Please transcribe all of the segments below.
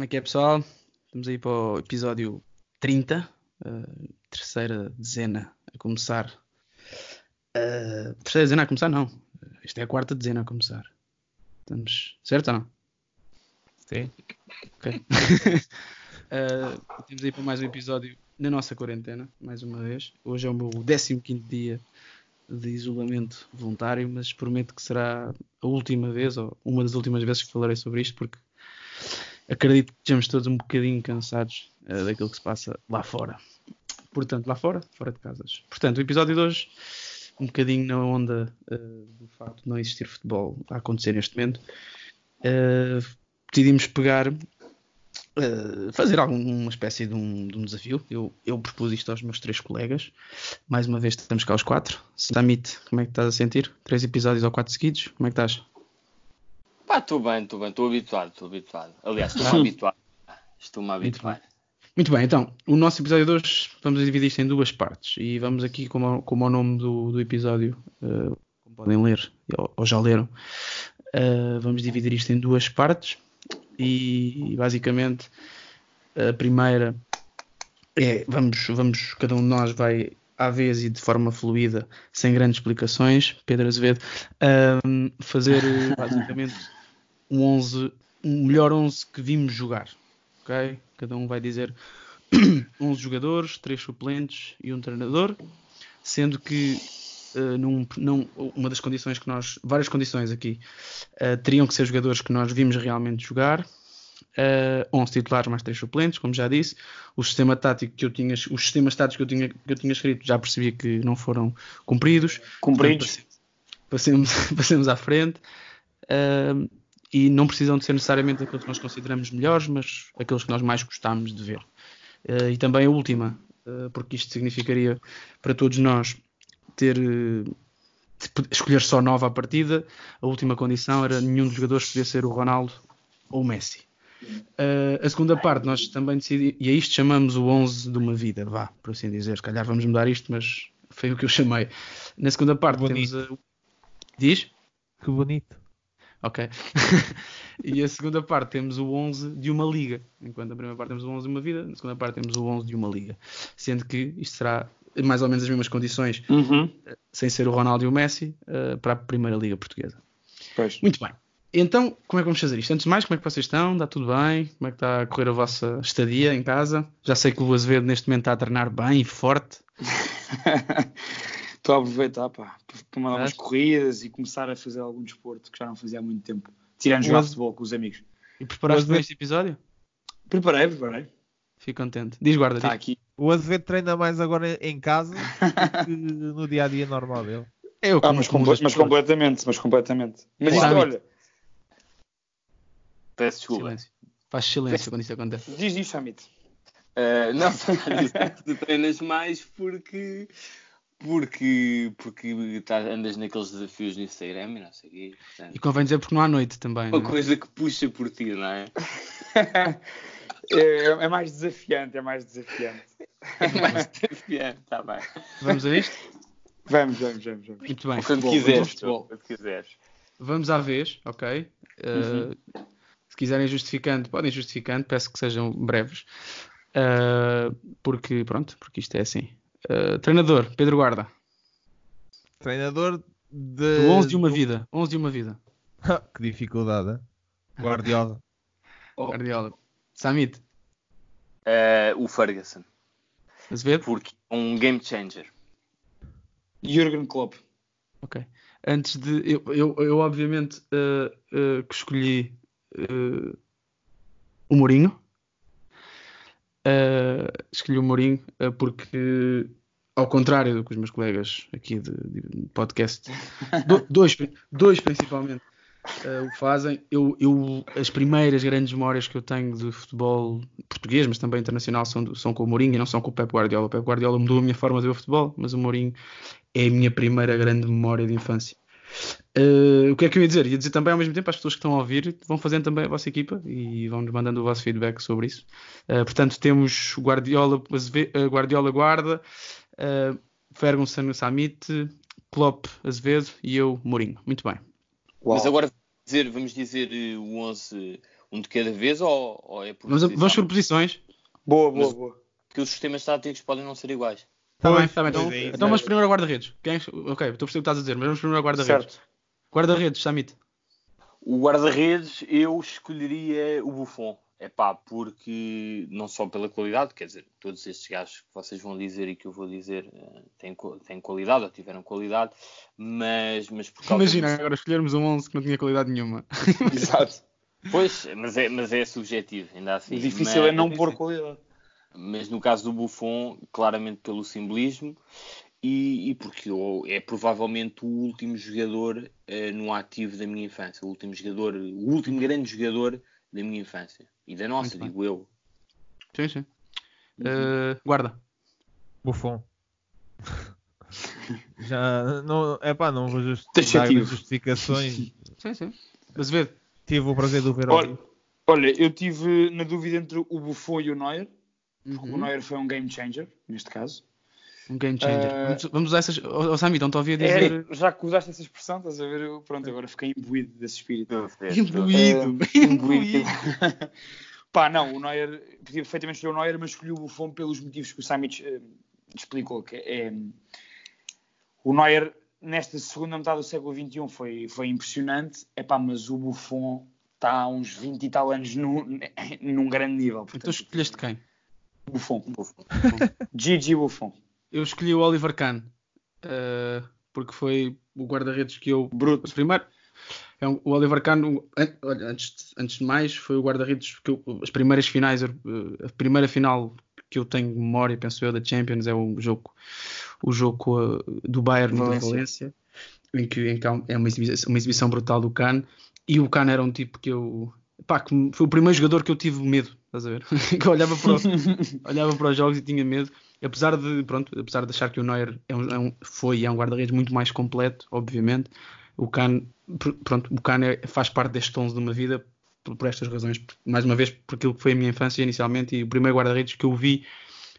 Como é que é, pessoal? Estamos aí para o episódio 30, uh, terceira dezena a começar. Uh, terceira dezena a começar, não. Esta é a quarta dezena a começar. Estamos certo ou não? Sim. Ok. uh, temos aí para mais um episódio na nossa quarentena, mais uma vez. Hoje é o meu 15 dia de isolamento voluntário, mas prometo que será a última vez, ou uma das últimas vezes que falarei sobre isto, porque acredito que estejamos todos um bocadinho cansados uh, daquilo que se passa lá fora. Portanto, lá fora, fora de casas. Portanto, o episódio de hoje, um bocadinho na onda uh, do facto de não existir futebol a acontecer neste momento, uh, decidimos pegar, fazer alguma espécie de um, de um desafio. Eu, eu, propus isto aos meus três colegas. Mais uma vez, estamos cá os quatro. Samit, como é que estás a sentir? Três episódios ou quatro seguidos? Como é que estás? Pá, estou bem, estou bem, estou habituado, estou habituado. Aliás, estou-me habituado. Estou-me a habituar. Muito bem, então, o nosso episódio de hoje vamos dividir isto em duas partes e vamos aqui, como, como o nome do, do episódio, uh, como podem ler ou, ou já leram, uh, vamos dividir isto em duas partes e, basicamente a primeira é, vamos, vamos, cada um de nós vai à vez e de forma fluida, sem grandes explicações, Pedro Azevedo, uh, fazer basicamente um 11, um melhor 11 que vimos jogar. Ok? Cada um vai dizer 11 jogadores, 3 suplentes e um treinador, sendo que uh, num, num, uma das condições que nós, várias condições aqui, uh, teriam que ser jogadores que nós vimos realmente jogar. Uh, 11 titulares mais 3 suplentes, como já disse. O sistema tático que eu tinha, os sistemas táticos que eu tinha, que eu tinha escrito já percebi que não foram cumpridos. Cumpridos. passemos, passemos à frente. Uh, e não precisam de ser necessariamente aqueles que nós consideramos melhores, mas aqueles que nós mais gostamos de ver. Uh, e também a última, uh, porque isto significaria para todos nós ter uh, escolher só nova à partida. A última condição era nenhum dos jogadores podia ser o Ronaldo ou o Messi. a segunda parte, nós também decidimos, e a isto chamamos o 11 de uma vida, vá, por assim dizer. Se calhar vamos mudar isto, mas foi o que eu chamei. Na segunda parte, temos a... Diz? Que bonito. Ok. e a segunda parte temos o 11 de uma liga. Enquanto a primeira parte temos o 11 de uma vida, na segunda parte temos o 11 de uma liga. Sendo que isto será mais ou menos as mesmas condições, uhum. sem ser o Ronaldo e o Messi, uh, para a primeira liga portuguesa. Pois. Muito bem. Então, como é que vamos fazer isto? Antes de mais, como é que vocês estão? Está tudo bem? Como é que está a correr a vossa estadia em casa? Já sei que o Azevedo neste momento está a treinar bem e forte. Estou a aproveitar para mandar umas corridas e começar a fazer algum desporto que já não fazia há muito tempo. Tirando jogar futebol com os amigos. E preparaste bem este episódio? Preparei, preparei. Fico contente. Diz guarda, Está diz. aqui. O Azevedo treina mais agora em casa do que no dia a dia normal dele. É eu ah, mas, comple mas completamente, mas completamente. Mas isto, olha. Peço desculpa. Silêncio. Faz silêncio quando isto acontece. Diz isso, Amit. Uh, não, tu treinas mais porque porque, porque tá, andas naqueles desafios no Instagram e não sei o quê. Portanto, e convém dizer porque não há noite também. Uma não é? coisa que puxa por ti, não é? é, é, mais desafiante, é mais desafiante. É mais desafiante, está bem. Vamos a isto? Vamos, vamos, vamos. vamos. Muito bem. Quando quiseres, quando quiseres. Vamos à vez, ok? Uh, uhum. Se quiserem justificando, podem justificando, peço que sejam breves. Uh, porque, pronto, porque isto é assim. Uh, treinador, Pedro Guarda. Treinador de... Do 11 de uma vida. 11 de uma vida. que dificuldade? Guardiola. oh. Guardiola. Samit. Uh, o Ferguson. Azevedo? Porque é um game changer. Jürgen Klopp. Ok. Antes de. Eu, eu, eu obviamente, uh, uh, que escolhi o Mourinho. Uh, escolhi o Mourinho uh, porque, ao contrário do que os meus colegas aqui de, de podcast, do, dois, dois principalmente, uh, o fazem, eu, eu, as primeiras grandes memórias que eu tenho de futebol português, mas também internacional, são, são com o Mourinho e não são com o Pep Guardiola. O Pep Guardiola mudou a minha forma de ver o futebol, mas o Mourinho é a minha primeira grande memória de infância. Uh, o que é que eu ia dizer? Ia dizer também ao mesmo tempo às pessoas que estão a ouvir, vão fazendo também a vossa equipa e vão-nos mandando o vosso feedback sobre isso. Uh, portanto, temos Guardiola, uh, Guardiola Guarda, Ferguson Samit, Klopp, Azevedo e eu, Mourinho. Muito bem. Uau. Mas agora dizer, vamos dizer eh, o 11 um de cada vez ou, ou é por vamos, vamos por posições? Boa, boa, Mas, boa. Porque os sistemas táticos podem não ser iguais. Está bem, está bem. Então, é então vamos primeiro ao guarda-redes. É ok, estou a perceber o que estás a dizer, mas vamos primeiro ao guarda-redes. Guarda-redes, Samit. O guarda-redes eu escolheria o Buffon. É pá, porque não só pela qualidade, quer dizer, todos estes gajos que vocês vão dizer e que eu vou dizer eh, têm, têm qualidade ou tiveram qualidade, mas, mas por causa Imagina agora escolhermos um 11 que não tinha qualidade nenhuma. Exato. Pois, mas é, mas é subjetivo, ainda assim. O difícil mas, é não pôr qualidade. Mas no caso do Buffon, claramente pelo simbolismo e, e porque é provavelmente o último jogador uh, no ativo da minha infância, o último jogador, o último grande jogador da minha infância. E da nossa, Muito digo bem. eu. Sim, sim. Uh, guarda. Buffon. Já não, é pá, não vou justificar justificações. sim, sim. Mas ver. Tive o prazer de o ver olha, olha, eu tive na dúvida entre o Buffon e o Neuer. Uhum. O Neuer foi um game changer, neste caso. Um game changer. Uh, vamos, vamos usar essas. Oh, Sami, então estou a ouvir dizer. É, já que usaste essa expressão, estás a ver? Eu, pronto, agora fiquei imbuído desse espírito. Imbuído! Uh, imbuído! Pá, não, o Neuer. Podia perfeitamente escolher o Neuer, mas escolhi o Buffon pelos motivos que o Sami uh, explicou. Que é, o Neuer, nesta segunda metade do século XXI, foi, foi impressionante. É pá, mas o Buffon está há uns 20 e tal anos no, num grande nível. Portanto, então escolheste quem? Buffon. Buffon. Gigi Buffon eu escolhi o Oliver Kahn uh, porque foi o guarda-redes que eu. Bruto. Primeiro, é um, o Oliver Kahn, antes, antes de mais, foi o guarda-redes que eu, as primeiras finais, uh, a primeira final que eu tenho memória, penso eu, da Champions é o jogo, o jogo uh, do Bayern Valência. da Valência, em que, em que é uma exibição, uma exibição brutal do Kahn. E o Kahn era um tipo que eu. Pá, que foi o primeiro jogador que eu tive medo, estás a ver? que eu olhava para, olhava para os jogos e tinha medo apesar de, pronto, apesar de achar que o Neuer é um, é um, foi e é um guarda-redes muito mais completo, obviamente, o Kahn, pronto, o Kahn é, faz parte deste 11 de uma vida por, por, estas razões, mais uma vez por aquilo que foi a minha infância inicialmente e o primeiro guarda-redes que eu vi,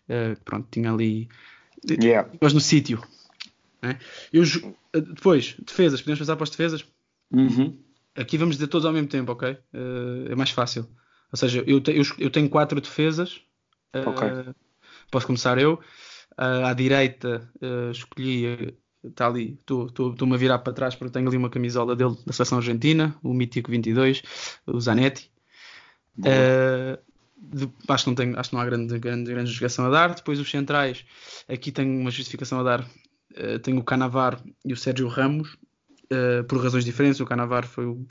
uh, pronto, tinha ali, yeah. mas no sítio. Né? Eu, depois, defesas, podemos passar para as defesas? Uhum. Aqui vamos dizer todos ao mesmo tempo, ok? Uh, é mais fácil. Ou seja, eu, te, eu, eu tenho quatro defesas. Uh, ok posso começar eu. Uh, à direita uh, escolhi, está ali, estou-me a virar para trás porque tenho ali uma camisola dele da seleção argentina, o mítico 22, o Zanetti. Uh, de, acho, que não tenho, acho que não há grande, grande, grande justificação a dar. Depois os centrais, aqui tenho uma justificação a dar. Uh, tenho o Canavar e o Sérgio Ramos, uh, por razões diferentes. O Canavar foi o,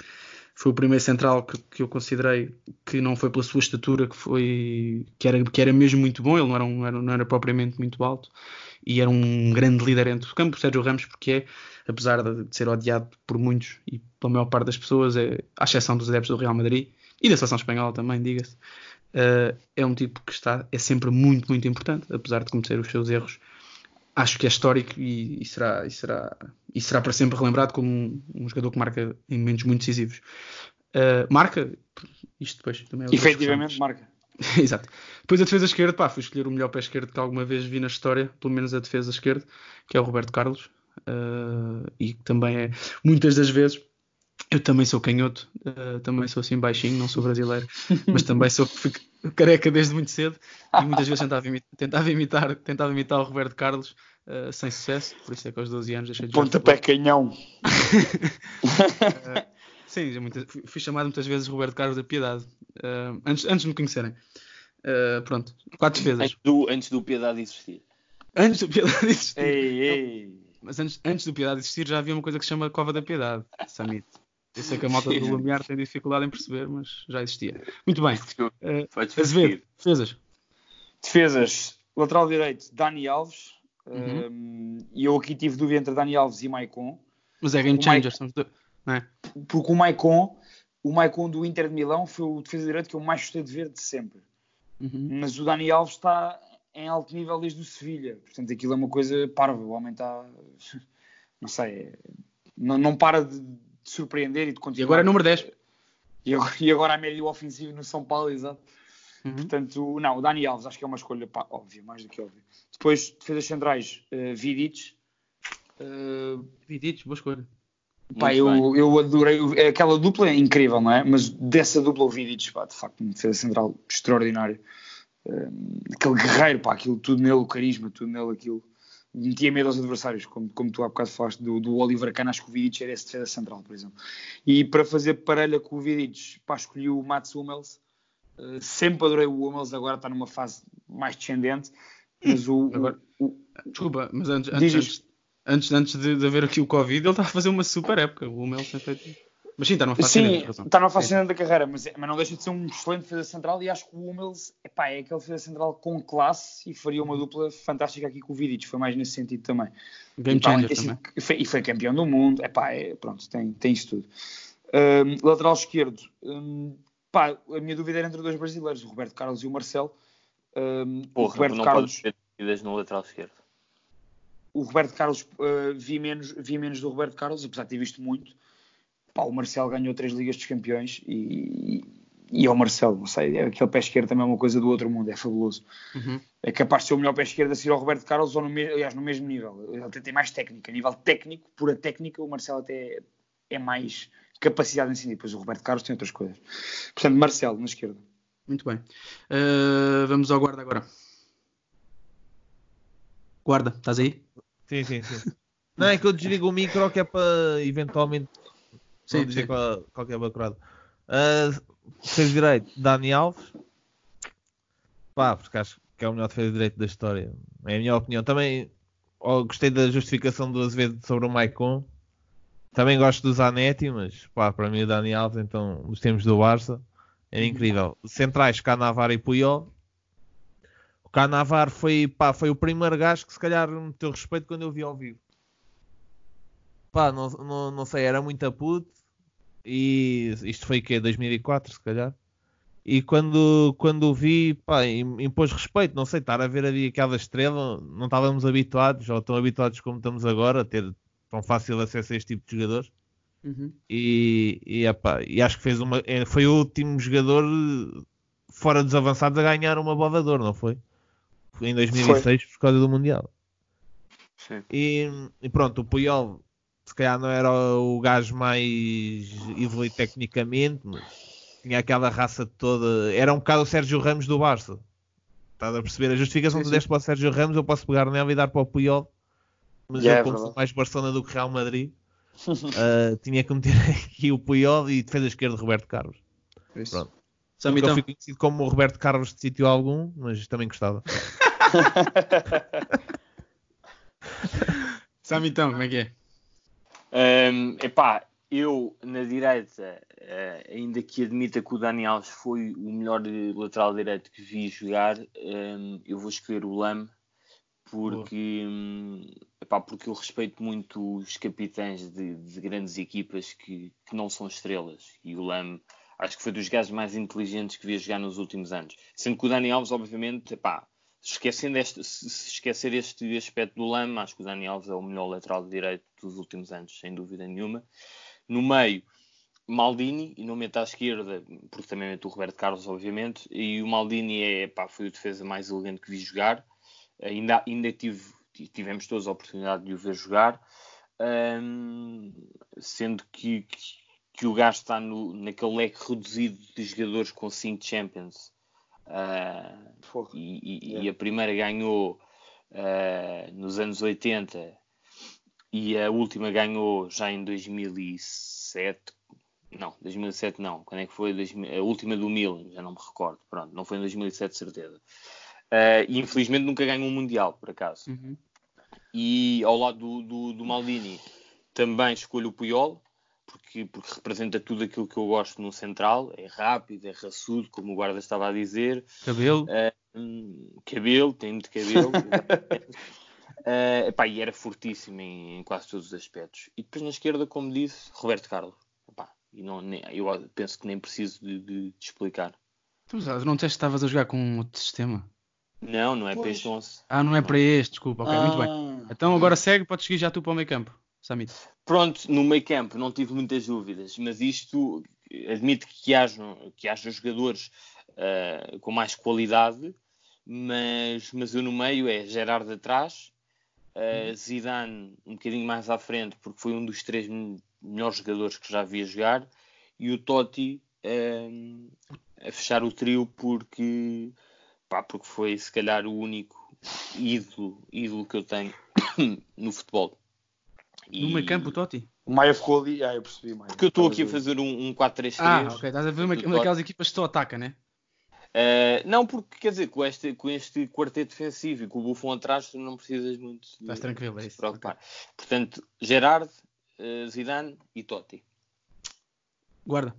foi o primeiro central que, que, eu considerei que não foi pela sua estatura, que foi que era, que era mesmo muito bom, ele não era, um, era, não era propriamente muito alto e era um grande líder dentro do campo, Sérgio Ramos, porque é, apesar de, de ser odiado por muitos e pela maior parte das pessoas, é, à exceção dos adeptos do Real Madrid e da seleção espanhola também, diga-se, uh, é um tipo que está, é sempre muito, muito importante, apesar de cometer os seus erros acho que é histórico e, e, será, e, será, e será para sempre relembrado como um, um jogador que marca em momentos muito decisivos. Uh, marca, isto depois também é Efetivamente marca. Exato. Depois a defesa esquerda, pá, fui escolher o melhor pé esquerdo que alguma vez vi na história, pelo menos a defesa esquerda, que é o Roberto Carlos. Uh, e também é, muitas das vezes, eu também sou canhoto, uh, também sou assim baixinho, não sou brasileiro, mas também sou careca desde muito cedo e muitas vezes tentava imitar, tentava imitar, tentava imitar o Roberto Carlos uh, sem sucesso, por isso é que aos 12 anos deixei de jogar. Pontapé canhão. uh, sim, muitas, fui chamado muitas vezes Roberto Carlos da Piedade, uh, antes, antes de me conhecerem. pronto, quatro defesas. Antes do, antes do Piedade existir. Antes do Piedade existir. Ei, ei. Mas antes, antes do Piedade existir já havia uma coisa que se chama Cova da Piedade, Samit. Eu sei que a malta do Lumiar tem dificuldade em perceber, mas já existia. Muito bem. Uh, Azevedo, defesas. Defesas. Lateral direito, Dani Alves. Uhum. E eu aqui tive dúvida entre Dani Alves e Maicon. Mas é game changer, Maicon, não é? Porque o Maicon, o Maicon do Inter de Milão foi o defesa direito que eu mais gostei de ver de sempre. Uhum. Mas o Dani Alves está em alto nível desde o Sevilha. Portanto, aquilo é uma coisa parva. O homem está. Não sei. Não, não para de, de, surpreender e de continuar. E agora é número 10. E agora, e agora a médio ofensivo no São Paulo, exato. Uhum. Portanto, não, o Dani Alves acho que é uma escolha pá, óbvia, mais do que óbvia. Depois, defesas centrais, uh, Vidic. Uh, Vidic, boa escolha. pá, eu, eu adorei. o- Aquela dupla é incrível, não é? Mas dessa dupla, o Vidic, pá, de facto, uma defesa central extraordinário. Um, aquele guerreiro, pá, aquilo tudo nele, o carisma, tudo nele, aquilo. Metia medo aos adversários, como, como tu há bocado falaste do, do Oliver Kahn, acho que o Vidic era esse defesa central, por exemplo. E para fazer parelha com o Vidic, pá, escolhi o Mats Hummels. Uh, sempre adorei o Hummels, agora está numa fase mais descendente. Mas o, Agora- o- o- Desculpa, mas antes, antes, antes, antes, de, de haver aqui o Covid, ele está a fazer uma super época. O tem feito. Mas sim, está numa fase Sim, está numa Sim. ascendente da carreira, mas, mas não deixa de ser um excelente defesa central e acho que o Hummels epá, é aquele defesa central com classe e faria uma dupla fantástica aqui com o Vidic, foi mais nesse sentido também. Game E, changer também. e foi, e foi campeão do mundo, epá, é, pronto, tem, tem isso tudo. Hum, lateral esquerdo, hum, pá, a minha dúvida era entre dois brasileiros, o Roberto Carlos e o Marcelo. O Porra, Roberto não Carlos, pode ter no lateral esquerdo. o Roberto Carlos uh, vi, menos, vi menos do Roberto Carlos, apesar de ter visto muito. Pá, o Marcelo ganhou três Ligas dos Campeões e, e é o Marcelo, não sei, é aquele pé esquerdo também é uma coisa do outro mundo, é fabuloso. Uhum. É capaz de ser o melhor pé esquerdo a seguir ao Roberto Carlos, ou no, me- aliás, no mesmo nível. Ele até tem mais técnica. A nível técnico, pura técnica, o Marcelo até é mais capacidade em si. Depois o Roberto Carlos tem outras coisas. Portanto, Marcelo na esquerda. Muito bem. Uh, vamos ao guarda agora. Guarda, estás aí? Sim, sim, sim. Não, é que eu desligo o micro que é para eventualmente Sim, dizer sim. qual- qualquer bacurado. Uh, defesa de direito, Dani Alves. Pá, porque acho que é o melhor defesa de direito da história. É a minha opinião. Também ó, gostei da justificação do Azevedo sobre o Maicon. Também gosto do Zanetti, mas pá, para mim o Dani Alves, então, os tempos do Barça, era incrível. Centrais, Canavar e Puyol. O Canavar foi, pá, foi o primeiro gajo que se calhar me teu respeito quando eu vi ao vivo. Pá, não, não, não sei, era muito puto. E isto foi o quê? 2004, se calhar. E quando, quando o vi, pá, im- impôs respeito. Não sei, estar a ver ali aquela estrela, não estávamos habituados, ou tão habituados como estamos agora, a ter tão fácil acesso a este tipo de jogadores. Uhum. E, e, epá, e acho que fez uma, é, foi o último jogador eh, fora dos avançados a ganhar uma bola de não foi? Foi em 2006 por causa do Mundial. E, e pronto, o Puyol se calhar não era o gajo mais evoluído tecnicamente, mas tinha aquela raça toda. Era um bocado o Sérgio Ramos do Barça. Estás a perceber? A justificação que tu deste para o Sérgio Ramos, eu posso pegar nela e dar para o Puyol. Mas Yeah, eu, é como sou mais Barcelona do que Real Madrid, ah, tinha que meter aqui o Puyol e defesa esquerda Roberto Carlos. Isso. Pronto. Nunca então? fui conhecido como o Roberto Carlos de sítio algum, mas também gostava. Sabe então, como é que é? Um, epá, eu na direita, eh, ainda que admita que o Dani Alves foi o melhor lateral direito que vi jogar, um, eu vou escolher o Lam porque, hum, epá, porque eu respeito muito os capitães de, de grandes equipas que, que não são estrelas e o Lam acho que foi dos gajos mais inteligentes que vi a jogar nos últimos anos. Sendo que o Dani Alves, obviamente, epá, esquecendo este, se esquecer este aspecto do Lama, acho que o Dani Alves é o melhor lateral direito dos últimos anos, sem dúvida nenhuma. No meio, Maldini, e não meto à esquerda, porque também meto o Roberto Carlos, obviamente, e o Maldini é, pá, foi o defesa mais elegante que vi jogar. Ainda, ainda tive, tivemos todos a oportunidade de o ver jogar, Hum, sendo que, que, que o gajo está no, naquele leque reduzido de jogadores com 5 Champions. Porra. e, e- e a primeira ganhou ah, nos anos 80 e a última ganhou já em 2007 não, 2007 não quando é que foi 2000 a última do Milan, já não me recordo pronto, não foi em 2007 de certeza Ah, e infelizmente nunca ganhou um Mundial por acaso Uhum. e ao lado do, do, do Maldini também escolho o Puyol porque, porque representa tudo aquilo que eu gosto no central é rápido, é raçudo como o guarda estava a dizer Cabelo. Hum, cabelo, tem muito cabelo. Eh, epá, e era fortíssimo em, em quase todos os aspectos. E depois na esquerda, como disse, Roberto Carlos. Epá, e não, nem- eu penso que nem preciso de, de- de explicar. Tu não disseste que estavas a jogar com outro sistema? Não, não é para Pois. este 11. Ah, não é para este, desculpa. Ok, muito bem. Ah. Então agora segue, podes seguir já tu para o meio campo. Samit. Pronto, no meio campo não tive muitas dúvidas, mas isto admito que haja, que haja jogadores ah, com mais qualidade, mas, mas eu no meio é Gerard atrás, Uh, Zidane um bocadinho mais à frente, porque foi um dos três melhores jogadores que já havia jogar. E o Totti uh, a fechar o trio, porque, pá, porque foi se calhar o único ídolo, ídolo que eu tenho no futebol. E... No meio campo, o Totti? O Maia ficou ali, ah, eu percebi, Maia. Porque eu estou aqui a fazer um, um 4-3-3. Ah, ok, estás a ver uma, uma daquelas equipas que só ataca, né? Uh, não, porque quer dizer, com este, com este quarteto defensivo e com o Buffon atrás, tu não precisas muito de, Estás tranquilo, é isso. preocupar. Okay. Portanto, Gerard, uh, Zidane e Totti. Guarda.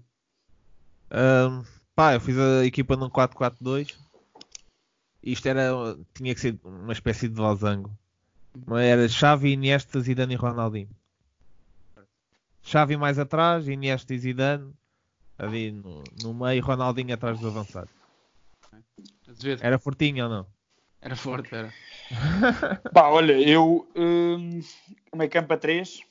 Um, pá, eu fiz a equipa num 4-4-2. Isto era, tinha que ser uma espécie de losango. Era Xavi, Iniesta, Zidane e Ronaldinho. Xavi mais atrás, Iniesta e Zidane. Ali no, no meio, Ronaldinho atrás do avançado. Era fortinho ou não? Era forte, era. Pá, olha, eu um, meio campo a 3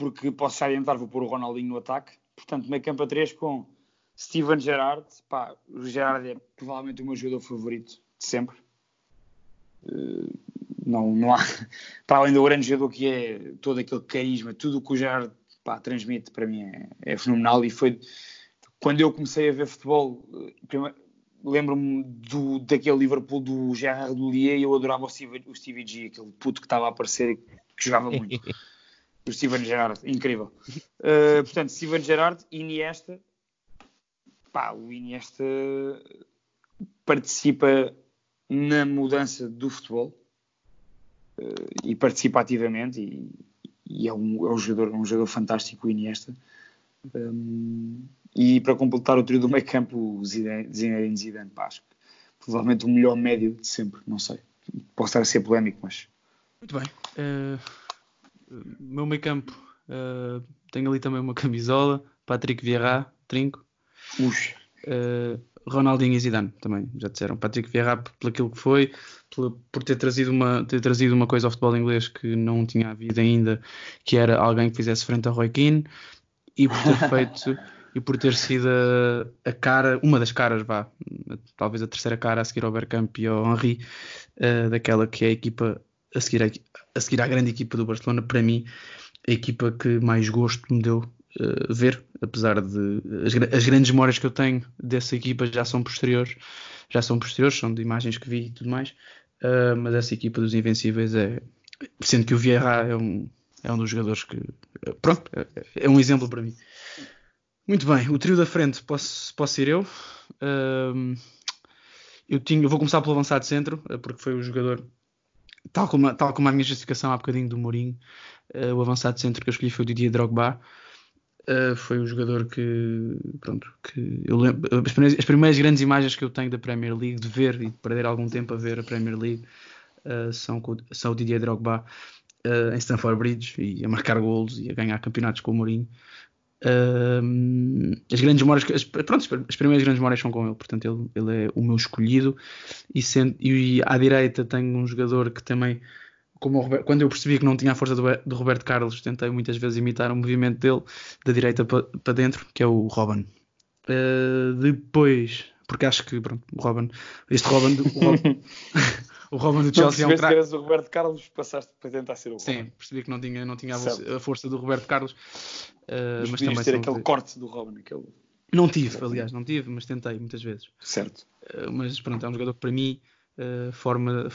porque posso já adiantar, vou pôr o Ronaldinho no ataque. Portanto, meio campo a 3 com Steven Gerrard. Pá, o Gerrard é provavelmente o meu jogador favorito de sempre. Uh, não, não há, para além do grande jogador que é, todo aquele carisma, tudo o que o Gerrard pá, transmite para mim é, é fenomenal. E foi quando eu comecei a ver futebol, eh, lembro-me daquele Liverpool do Gerard Doulier e eu adorava o Steve, o Stevie G, aquele puto que estava a aparecer e que jogava muito. o Steven Gerrard, incrível. Uh, portanto, Steven Gerrard, Iniesta, pá, o Iniesta participa na mudança do futebol uh, e participa ativamente e, e é, um, é um, jogador, um jogador fantástico, o Iniesta. Um, e para completar o trio do meio campo, o Zinedine Zidane, pá, acho que provavelmente o melhor médio de sempre, não sei. Posso estar a ser polémico, mas... Muito bem. Uh, meu meio campo, uh, tenho ali também uma camisola, Patrick Vieira, trinco. Uh, Ronaldinho e Zidane também, já disseram. Patrick Vieira por aquilo que foi, por, por, ter, trazido uma, ter trazido uma coisa ao futebol inglês que não tinha havido ainda, que era alguém que fizesse frente a Roy Keane, e por ter feito e por ter sido a, a, cara, uma das caras, vá, talvez a terceira cara a seguir ao Bergkamp e ao Henry, uh, daquela que é a equipa a seguir, a, a seguir à grande equipa do Barcelona, para mim, a equipa que mais gosto me deu uh, ver, apesar de as, as, grandes memórias que eu tenho dessa equipa já são posteriores, já são posteriores, são de imagens que vi e tudo mais, uh, mas essa equipa dos Invencíveis é, sendo que o Vieira é um, é um dos jogadores que, pronto, é, é um exemplo para mim. Muito bem, o trio da frente posso, posso ser eu. Um, eu, tinha, eu vou começar pelo avançado centro, eh, porque foi o jogador, tal como, tal como a minha justificação há bocadinho do Mourinho, uh, o avançado centro que eu escolhi foi o Didier Drogba. Uh, foi o jogador que, pronto, que eu lembro, as primeiras, as primeiras, grandes imagens que eu tenho da Premier League, de ver e de perder algum tempo a ver a Premier League, uh, são, são o Didier Drogba em Stamford Bridge e a marcar golos e a ganhar campeonatos com o Mourinho. Uh, as grandes memórias, as, pronto, as primeiras grandes memórias são com ele, portanto ele, ele é o meu escolhido e, sendo, e à direita tenho um jogador que também, como Roberto, quando eu percebi que não tinha a força do, do, Roberto Carlos, tentei muitas vezes imitar o movimento dele da direita para, para dentro, que é o Robin. Uh, depois, porque acho que pronto, o Robin, este Robin, o Robin, o Robin do Chelsea não é um craque. o Roberto Carlos, passaste para tentar ser o Robin. Sim, percebi que não tinha, não tinha a, a força do Roberto Carlos. Uh, mas, mas também ter aquele corte do Robin. Aquele... Não tive, aliás, não tive, mas tentei muitas vezes. Certo. Uh, mas pronto, é um jogador que para mim uh, forma,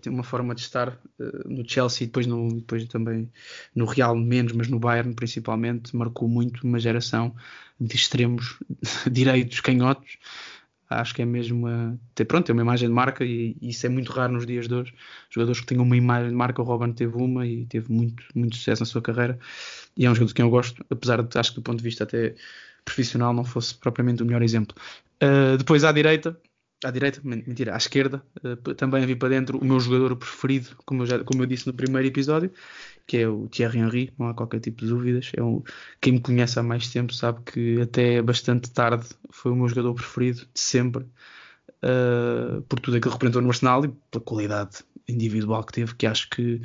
tem uma forma de estar no Chelsea depois, no, depois também no Real menos, mas no Bayern principalmente, marcou muito uma geração de extremos direitos canhotos acho que é mesmo ter, pronto, ter uma imagem de marca e, e, isso é muito raro nos dias de hoje. Jogadores que tenham uma imagem de marca, o Robin teve uma e teve muito, muito sucesso na sua carreira e é um jogador de quem eu gosto, apesar de acho que do ponto de vista até profissional não fosse propriamente o melhor exemplo. Uh, depois à direita, à direita, mentira, à esquerda, uh, também vi para dentro o meu jogador preferido, como eu, já, como eu disse no primeiro episódio, que é o Thierry Henry, não há qualquer tipo de dúvidas. É um, quem me conhece há mais tempo sabe que até bastante tarde foi o meu jogador preferido de sempre, uh, por tudo aquilo que representou no Arsenal e pela qualidade individual que teve, que acho que,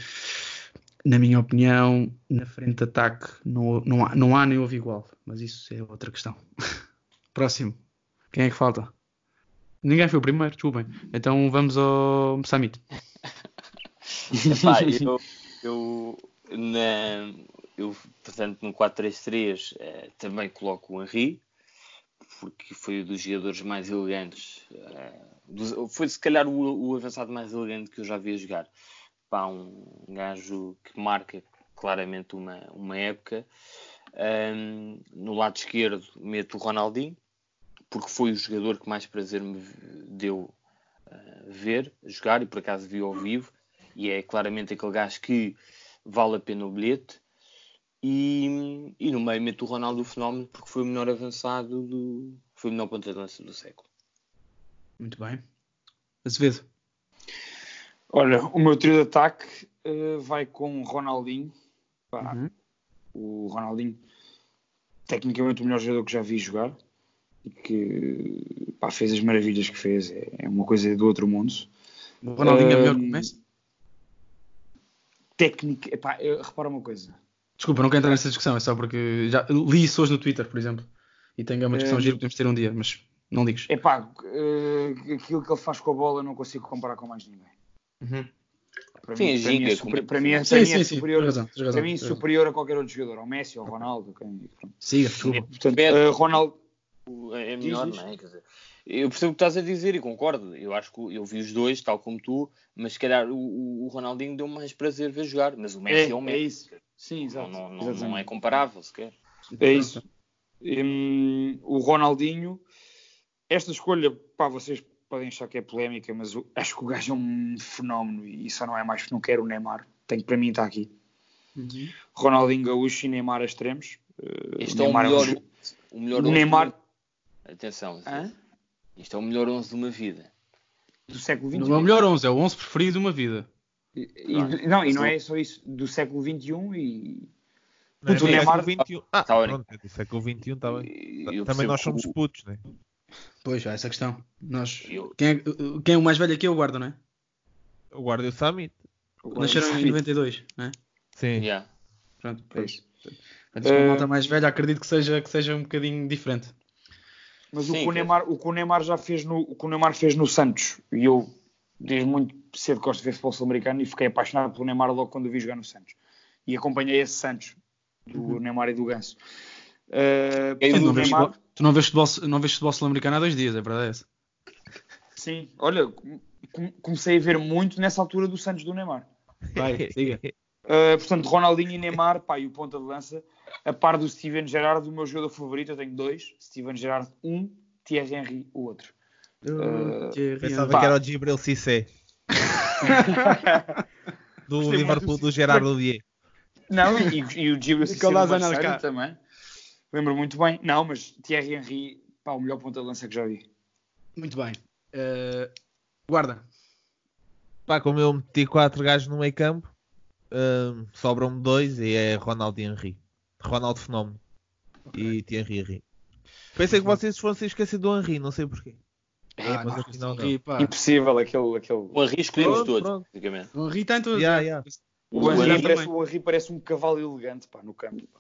na minha opinião, na frente de ataque não, não, há, não há nem houve igual, mas isso é outra questão. Próximo. Quem é que falta? Ninguém foi o primeiro, desculpem. Então vamos ao Samit. Epá, eu, eu, na, eu, portanto, no 4-3-3 eh, também coloco o Henry, porque foi um dos jogadores mais elegantes. eh, foi se calhar o, o avançado mais elegante que eu já vi a jogar. Pá, um gajo que marca claramente uma, uma época. Ahm, no lado esquerdo meto o Ronaldinho, porque foi o jogador que mais prazer me deu ah, ver, jogar, e por acaso vi ao vivo, e é claramente aquele gajo que vale a pena o bilhete. E, e no meio meto o Ronaldo Fenómeno, porque foi o melhor avançado, do, foi o melhor ponta de lança do século. Muito bem. Azevedo. Olha, o meu trio de ataque eh, vai com o Ronaldinho. Pá, Uhum. O Ronaldinho, tecnicamente, o melhor jogador que já vi jogar. E que pá, fez as maravilhas que fez. É, é uma coisa do outro mundo. O Ronaldinho é melhor que o Messi? Técnica, epá, eu- repara uma coisa. Desculpa, não quero entrar nessa discussão, é só porque já li isso hoje no Twitter, por exemplo. E tenho uma discussão Eh, gira que podemos ter um dia, mas não ligues. Epá, eh, aquilo que ele faz com a bola eu não consigo comparar com mais ninguém. Uhum. Para Sim, mim, é para mim é, giga, super- como- para mim é, Sim, para mim sim, é sim, superior, razão, razão, mim superior a qualquer outro jogador, ao Messi, ao Ronaldo. quem-. Siga, desculpa. Portanto, Beto. eh, Ronaldo, É melhor, não é? Quer dizer, eu percebo o que estás a dizer e concordo. Eu acho que eu vi os dois, tal como tu, mas se calhar o, o- o Ronaldinho deu mais prazer ver jogar. Mas o Messi é, o é, Messi. é isso. Sim, Não, exato. não, não, não é comparável sequer. É isso. Hum, o Ronaldinho, esta escolha, pá, vocês podem achar que é polémica, mas eu acho que o gajo é um fenómeno e só não é mais não quero o Neymar. Tem que para mim estar aqui. Uhum. Ronaldinho Gaúcho e Neymar a extremos. Uh, Este é o Neymar um melhor, o melhor o 11 Neymar- Atenção, Hã? isto é o melhor 11 de uma vida. do século XXI. Não é o melhor 11, é o 11 preferido de uma vida. E- e- não, e não é só isso, do século XXI e. Não, Puto, é o do Neymar- século XXI. Ah, Tá bem. pronto, é do século XXI, está bem. Também nós somos o- putos, né? Pois, há essa questão. Nós... eu- Quem, é, quem é o mais velho aqui é o guarda, não é? O guarda e o Summit. Nasceram em 92, não é? Sim. yeah. Pronto, É pois. Portanto, uma Eh, malta mais velha, acredito que seja, que seja um bocadinho diferente. Mas o, Sim, que o, Neymar, o que o Neymar já fez no, o que o Neymar fez no Santos, e eu desde muito cedo gosto de ver futebol sul-americano e fiquei apaixonado pelo Neymar logo quando o vi jogar no Santos. E acompanhei esse Santos, do Neymar e do Ganso. Uh, portanto, não o vês, Neymar, futebol- tu não vês futebol, não vês futebol sul-americano há dois dias, é verdade essa. sim, olha, com- comecei a ver muito nessa altura do Santos do Neymar. Vai, siga. Uh, portanto, Ronaldinho e Neymar, pá, e o ponta de lança, a par do Steven Gerrard, o meu jogador favorito, eu tenho dois, Steven Gerrard um, Thierry Henry o outro. Uh, Thierry Pensava Pá. que era o Gibril Cissé. do Gostei Liverpool do Gerard Olier. Não, e, e o Gibril Cissé do também. Lembro muito bem. Não, mas Thierry Henry, pá, o melhor ponta de lança que já vi. Muito bem. Uh, guarda. Pá, como eu meti quatro gajos no meio campo, hum, sobram-me dois e é Ronaldo e Henry. Ronaldo Fenómeno e Thierry Henry. Pensei que vocês fossem esquecer do Henry, não sei porquê. Ah, mas não, afinal não. Henry, pá. Impossível aquele. aquele... O Henry escolhemos Pronto, todos, pronto. basicamente. O Henry está em todas. Yeah, yeah. O, O Henry parece, o Henry parece um cavalo elegante pá, no campo. pá.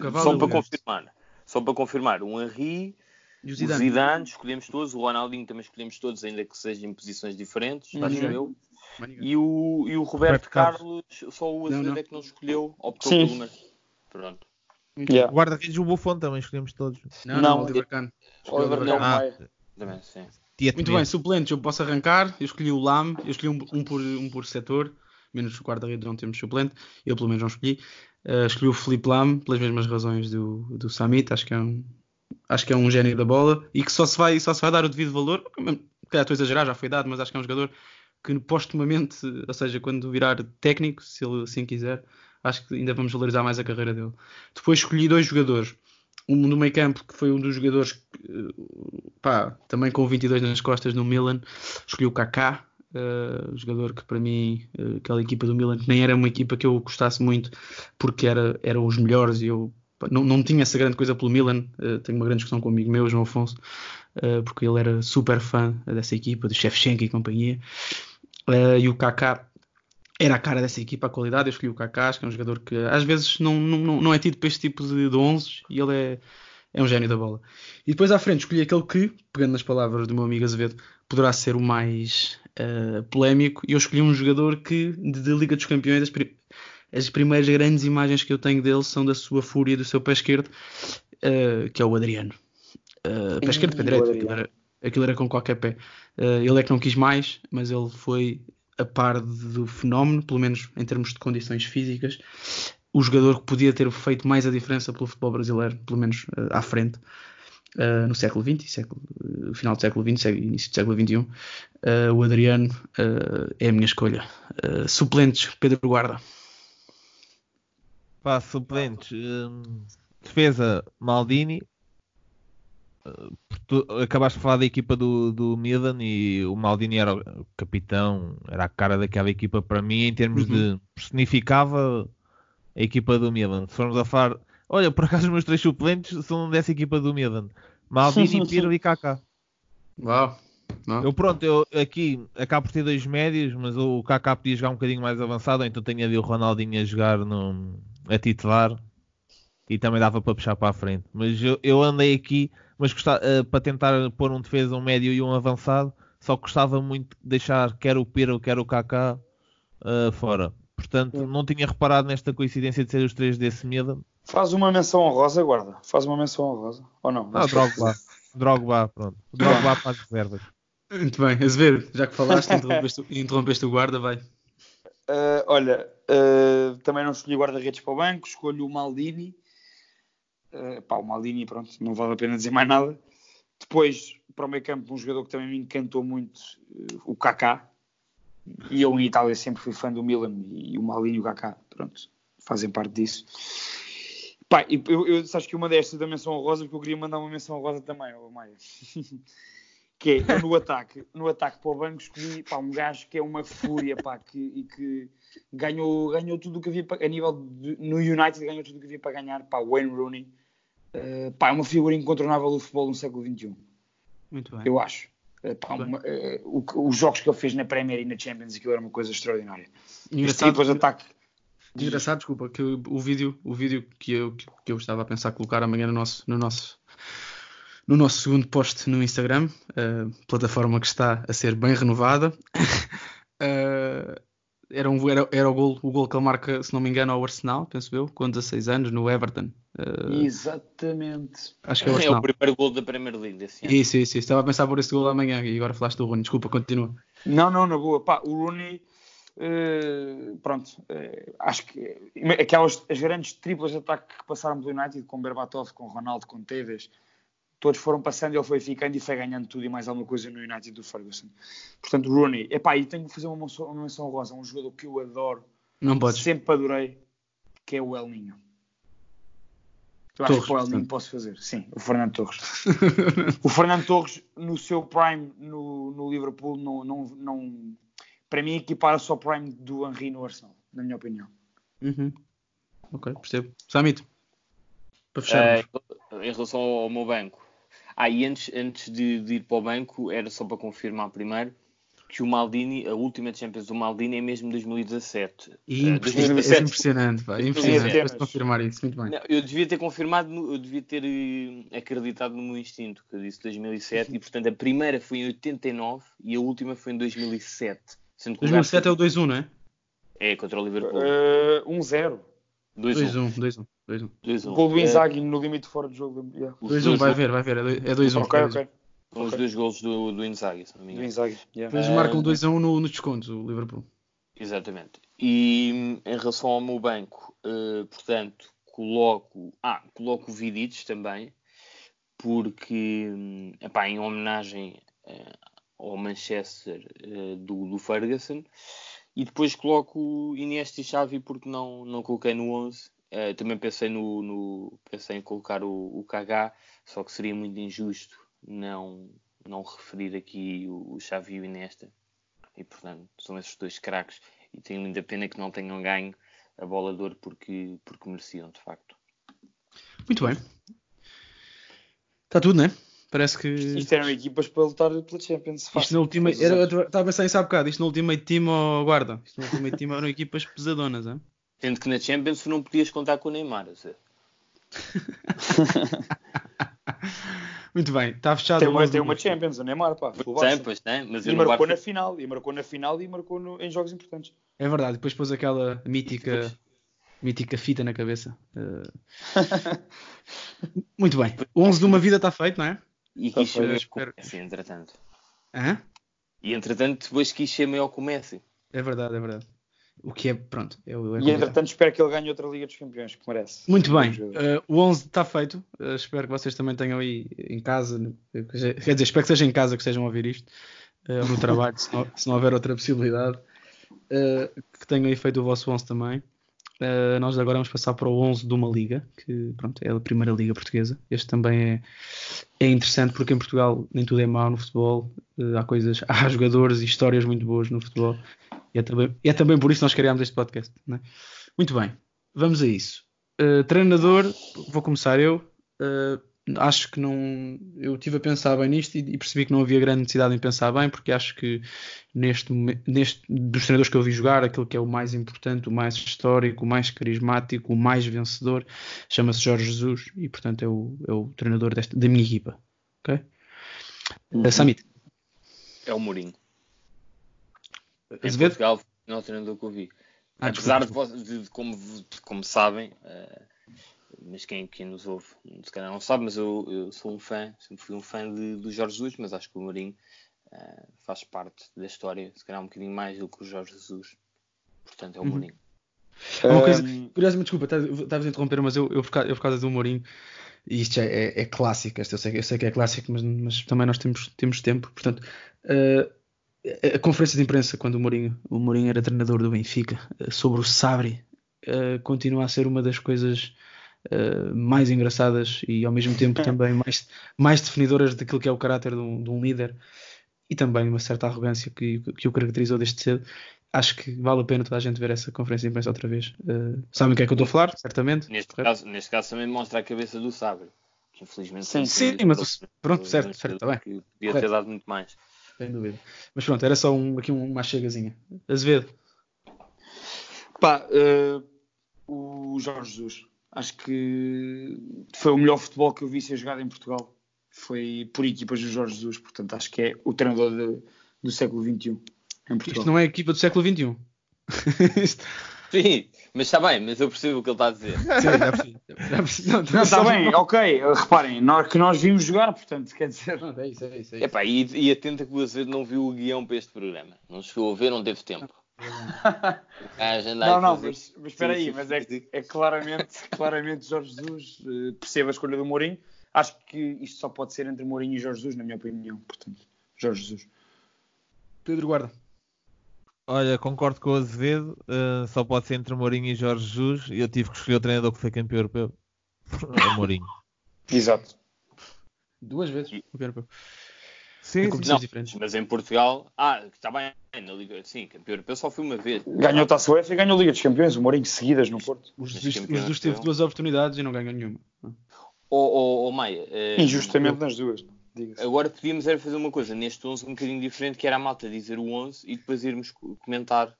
cavalo Só para elegante. confirmar. Só para confirmar, o Henry, E o o Zidane. Zidane, escolhemos todos, o Ronaldinho também escolhemos todos, ainda que sejam em posições diferentes, Uhum. acho eu. E o, e o Roberto Roberto Carlos. Carlos, só o Azevedo é que não escolheu, optou Sim. pelo Messi. Pronto. O guarda-redes e o Buffon também escolhemos todos. Não, não, Não, Oliver Kahn. Oliver Kahn. Ah. Também, sim. Muito bem, suplentes, eu posso arrancar. Eu escolhi o Lam, eu escolhi um, um por, um por setor, menos o guarda-redes não temos suplente, eu pelo menos não escolhi. Uh, escolhi o Felipe Lam, pelas mesmas razões do, do Samit, acho que é um. Acho que é um gênio da bola e que só se vai, só se vai dar o devido valor. Calhar estou a exagerar, já foi dado, mas acho que é um jogador que postumamente, ou seja, quando virar técnico, se ele assim quiser, acho que ainda vamos valorizar mais a carreira dele. Depois escolhi dois jogadores. Um do meio campo, que foi um dos jogadores que, pá, também com 22 nas costas no Milan, escolhi o Kaká, uh, jogador que para mim, uh, aquela equipa do Milan, que nem era uma equipa que eu gostasse muito, porque era, os melhores e eu não, não tinha essa grande coisa pelo Milan. Uh, tenho uma grande discussão com um amigo meu, João Afonso, uh, porque ele era super fã dessa equipa, do Shevchenko e companhia. Uh, e o Kaká era a cara dessa equipa, a qualidade. Eu escolhi o Kaká, que é um jogador que às vezes não, não, não é tido para este tipo de, de 11 e ele é, é um gênio da bola. E depois à frente escolhi aquele que, pegando nas palavras do meu amigo Azevedo, poderá ser o mais uh, polémico e eu escolhi um jogador que, de, de Liga dos Campeões, as, pri as, primeiras grandes imagens que eu tenho dele são da sua fúria do seu pé esquerdo, uh, que é o Adriano. Uh, pé esquerdo, pé direito, aquilo era, aquilo era, com qualquer pé. ele é que não quis mais, mas ele foi a par do fenómeno, pelo menos em termos de condições físicas, o jogador que podia ter feito mais a diferença pelo futebol brasileiro, pelo menos à frente uh, no século XX, século, uh, final do século XX, início do século XXI. Uh, o Adriano é a minha escolha. suplentes, Pedro Guarda. Pá, suplentes. Hum, defesa, Maldini. Tu acabaste de falar da equipa do, do Milan e o Maldini era o capitão, era a cara daquela equipa para mim em termos uhum. de personificava a equipa do Milan. Se formos a falar Olha, por acaso os meus três suplentes são dessa equipa do Milan. Maldini, Pirlo e Kaká. Uau. Não. Eu pronto, eu aqui acabo por ter dois médios, mas o Kaká podia jogar um bocadinho mais avançado, então tenho ali o Ronaldinho a jogar no, a titular e também dava para puxar para a frente. Mas eu, eu andei aqui, mas gostava, uh, para tentar pôr um defesa, um médio e um avançado, só gostava muito de deixar quer o Pirlo, quer o Kaká uh, fora. Portanto, não tinha reparado nesta coincidência de ser os três desse Milan Faz uma menção honrosa, guarda. Faz uma menção honrosa. Ou não? Ah, Drogba. Drogba, pronto. Drogba para as reservas. Muito bem, Azevedo, já que falaste, interrompeste, interrompeste o guarda, vai. Uh, olha, uh, também não escolhi guarda-redes para o banco, escolho o Maldini. Uh, pá, o Maldini, pronto, não vale a pena dizer mais nada. Depois, para o meio campo, um jogador que também me encantou muito, o Kaká. E eu em Itália sempre fui fã do Milan e o Maldini e o Kaká, pronto, fazem parte disso. Pá, eu, eu que uma destas da menção rosa, porque eu queria mandar uma menção rosa também, ao Maia. que é, no ataque, no ataque para o banco escolhi pá, um gajo que é uma fúria pá, que, e que ganhou, ganhou tudo o que havia para, a nível de, no United ganhou tudo o que havia para ganhar, pá, Wayne Rooney uh, pá, é uma figura incontornável do futebol no século XXI muito bem. Eu acho. Uh, pá, uma, uh, os jogos que ele fez na Premier e na Champions aquilo era uma coisa extraordinária. Engraçado, depois ataque Engraçado, desculpa, que o vídeo, o vídeo que, eu, que eu estava a pensar colocar amanhã no nosso, no nosso, no nosso segundo post no Instagram, plataforma que está a ser bem renovada. era, um, era, era o, gol, o gol que ele marca, se não me engano, ao Arsenal, penso eu, com 16 anos, no Everton. Uh, Exatamente. Acho que é o Arsenal. É o primeiro gol da Premier League desse ano. Isso, isso, isso. Estava a pensar por esse gol amanhã e agora falaste do Rooney. Desculpa, continua. Não, não, na boa. Pá, o Rooney Uh, pronto, uh, acho que aquelas as grandes triplas de ataque que passaram pelo United, com Berbatov, com Ronaldo, com Tevez, todos foram passando e ele foi ficando e foi ganhando tudo e mais alguma coisa no United do Ferguson. Portanto, Rooney, epá, e tenho que fazer uma menção, uma menção rosa, um jogador que eu adoro, Não pode. sempre adorei, que é o El Ninho. Eu acho que o El Ninho posso fazer, sim, o Fernando Torres. o Fernando Torres, no seu prime no, no Liverpool, não, não, não para mim equipara-se ao prime do Henry no Arsenal, na minha opinião. Uhum. Ok, percebo. Samito, para fechar. Uh, em relação ao, meu banco. Ah, e antes, antes de, de, ir para o banco, era só para confirmar primeiro que o Maldini, a última Champions do Maldini é mesmo 2017. E uh, 2017. É impressionante, pá, é impressionante. confirmar isso, muito bem. Não, eu devia ter confirmado, eu devia ter uh, acreditado no meu instinto, que eu disse 2007, e portanto a primeira foi em 89 e a última foi em 2007. 2007 é o 2-1, não é? É, contra o Liverpool. Uh, 1-0. 2-1. 2-1. Gol do Inzaghi no limite fora do jogo. 2-1, vai ver, vai ver. É 2-1. Ok, ok. São os dois golos do, do Inzaghi, se não me engano. Do Inzaghi, yeah. Eles marcam 2-1 no, no desconto, o Liverpool. Exatamente. E em relação ao meu banco, uh, portanto, coloco, ah, coloco o Vidic também, porque, hum, epá, em homenagem uh, ao Manchester uh, do, do, Ferguson. E depois coloco Iniesta e Xavi porque não, não coloquei no 11. Uh, eh, também pensei, no, no, pensei em colocar o, o KH, só que seria muito injusto não, não referir aqui o, o Xavi e o Iniesta. E portanto, são esses dois craques. E tenho muita pena que não tenham ganho a bola de ouro porque, porque mereciam, de facto. Muito bem. Está tudo, não é? Parece que. Isto eram equipas para lutar pela Champions. Isto no Ultimate. Era, estava a pensar nisso há bocado. Isto no Ultimate Team ou guarda. Isto no Ultimate Team eram equipas pesadonas, hein? Sendo que na Champions não podias contar com o Neymar, a Muito bem, está fechado. Tem uma, 11 tem uma. Champions, o Neymar, pá. o Tem, pois tem, mas E marcou na final, e marcou na final e marcou no- em jogos importantes. É verdade, depois pôs aquela mítica, mítica fita na cabeça. Muito bem, o 11 de uma vida está feito, não é? E quis ser feito. maior Espero- Messi, entretanto. Hã? E entretanto, depois quis ser maior que o Messi. É verdade, é verdade. O que é, pronto, é, é E entretanto espero que ele ganhe outra Liga dos Campeões, que merece. Muito bem, eh, o 11 está feito. Eh, espero que vocês também tenham aí em casa. Quer dizer, espero que seja em casa que estejam a ouvir isto. ou no trabalho, se não, se não houver outra possibilidade. eh, que tenham aí feito o vosso 11 também. Eh, nós agora vamos passar para o 11 de uma liga, que pronto, é a primeira liga portuguesa. Este também é, é interessante porque em Portugal nem tudo é mau no futebol. Eh, há coisas, há jogadores e histórias muito boas no futebol. E é também, é também por isso que nós criámos este podcast. é? Muito bem, vamos a isso. Uh, treinador, vou começar eu. Uh, acho que não. Eu estive a pensar bem nisto e, e percebi que não havia grande necessidade em pensar bem, porque acho que neste, neste dos treinadores que eu vi jogar, aquele que é o mais importante, o mais histórico, o mais carismático, o mais vencedor, chama-se Jorge Jesus e, portanto, é o, é o treinador desta, da minha equipa. Ok? Uh, Samit, É o Mourinho. Em? Portugal, não é o treinador que eu vi. Ah, Apesar desculpa, de, de- de como, de como sabem, eh, mas quem, quem nos ouve se calhar não sabe, mas eu, eu sou um fã, sempre fui um fã de, do Jorge Jesus, mas acho que o Mourinho eh, faz parte da história, se calhar um bocadinho mais do que o Jorge Jesus. Portanto, é o Uhum. Mourinho. Uma coisa, Um, curiosamente, desculpa, estavas a interromper, mas eu, eu, por causa, eu, por causa do Mourinho, e isto já é, é clássico, eu sei, eu sei que é clássico, mas, mas também nós temos, temos tempo, portanto, eh, a conferência de imprensa quando o Mourinho, o Mourinho era treinador do Benfica, eh, sobre o Sabri, eh, continua a ser uma das coisas eh, mais engraçadas e ao mesmo tempo também mais, mais definidoras daquilo que é o caráter de um, de um líder e também uma certa arrogância que, que o caracterizou desde cedo. Acho que vale a pena toda a gente ver essa conferência de imprensa outra vez. Eh, sabem o que é que eu estou a falar? Certamente. Neste correto? caso, neste caso também mostra a cabeça do Sabre, que infelizmente Sim, sim, mas o- pronto, certo, certo, tá bem. que podia Correto. ter dado muito mais. Sem dúvida. Mas pronto, era só um, aqui um- uma chegazinha. Azevedo. Pá, eh, o Jorge Jesus. Acho que foi o melhor futebol que eu vi ser jogado em Portugal. Foi por equipas do Jorge Jesus. Portanto, acho que é o treinador de- do século XXI em Portugal. Isto não é a equipa do século XXI. Sim, mas está bem, mas eu percebo o que ele está a dizer. Sim, já percebi. Já percebi. Não, Não, está bem, ok. Reparem, nós, que nós vimos jogar, portanto, quer dizer. Pronto, é isso, é isso. É isso. Epá, e, e atenta que o Azevedo não viu o guião para este programa. Não chegou a ver, não teve tempo. Não, não, mas, mas espera aí, mas é, é claramente, claramente Jorge Jesus. eh, percebo a escolha do Mourinho. Acho que isto só pode ser entre Mourinho e Jorge Jesus, na minha opinião. Portanto, Jorge Jesus. Pedro Guarda. Olha, concordo com o Azevedo, eh, só pode ser entre Mourinho e Jorge Jesus, e eu tive que escolher o treinador que foi campeão europeu. É Mourinho. Exato. Duas vezes. E- O Pedro. Sim, Não, diferentes. mas em Portugal, ah, está bem, na Liga, sim, campeão europeu só foi uma vez. Ganhou o Taça UEFA e ganhou a Liga dos Campeões. O Mourinho seguidas no Porto. O Mas Jesus, o campeão Jesus teve europeu. duas oportunidades e não ganhou nenhuma. Oh, oh, Maia, eh, Injustamente nas duas. Agora podíamos era fazer uma coisa neste 11 um bocadinho diferente, que era a malta dizer o 11 e depois irmos co- comentar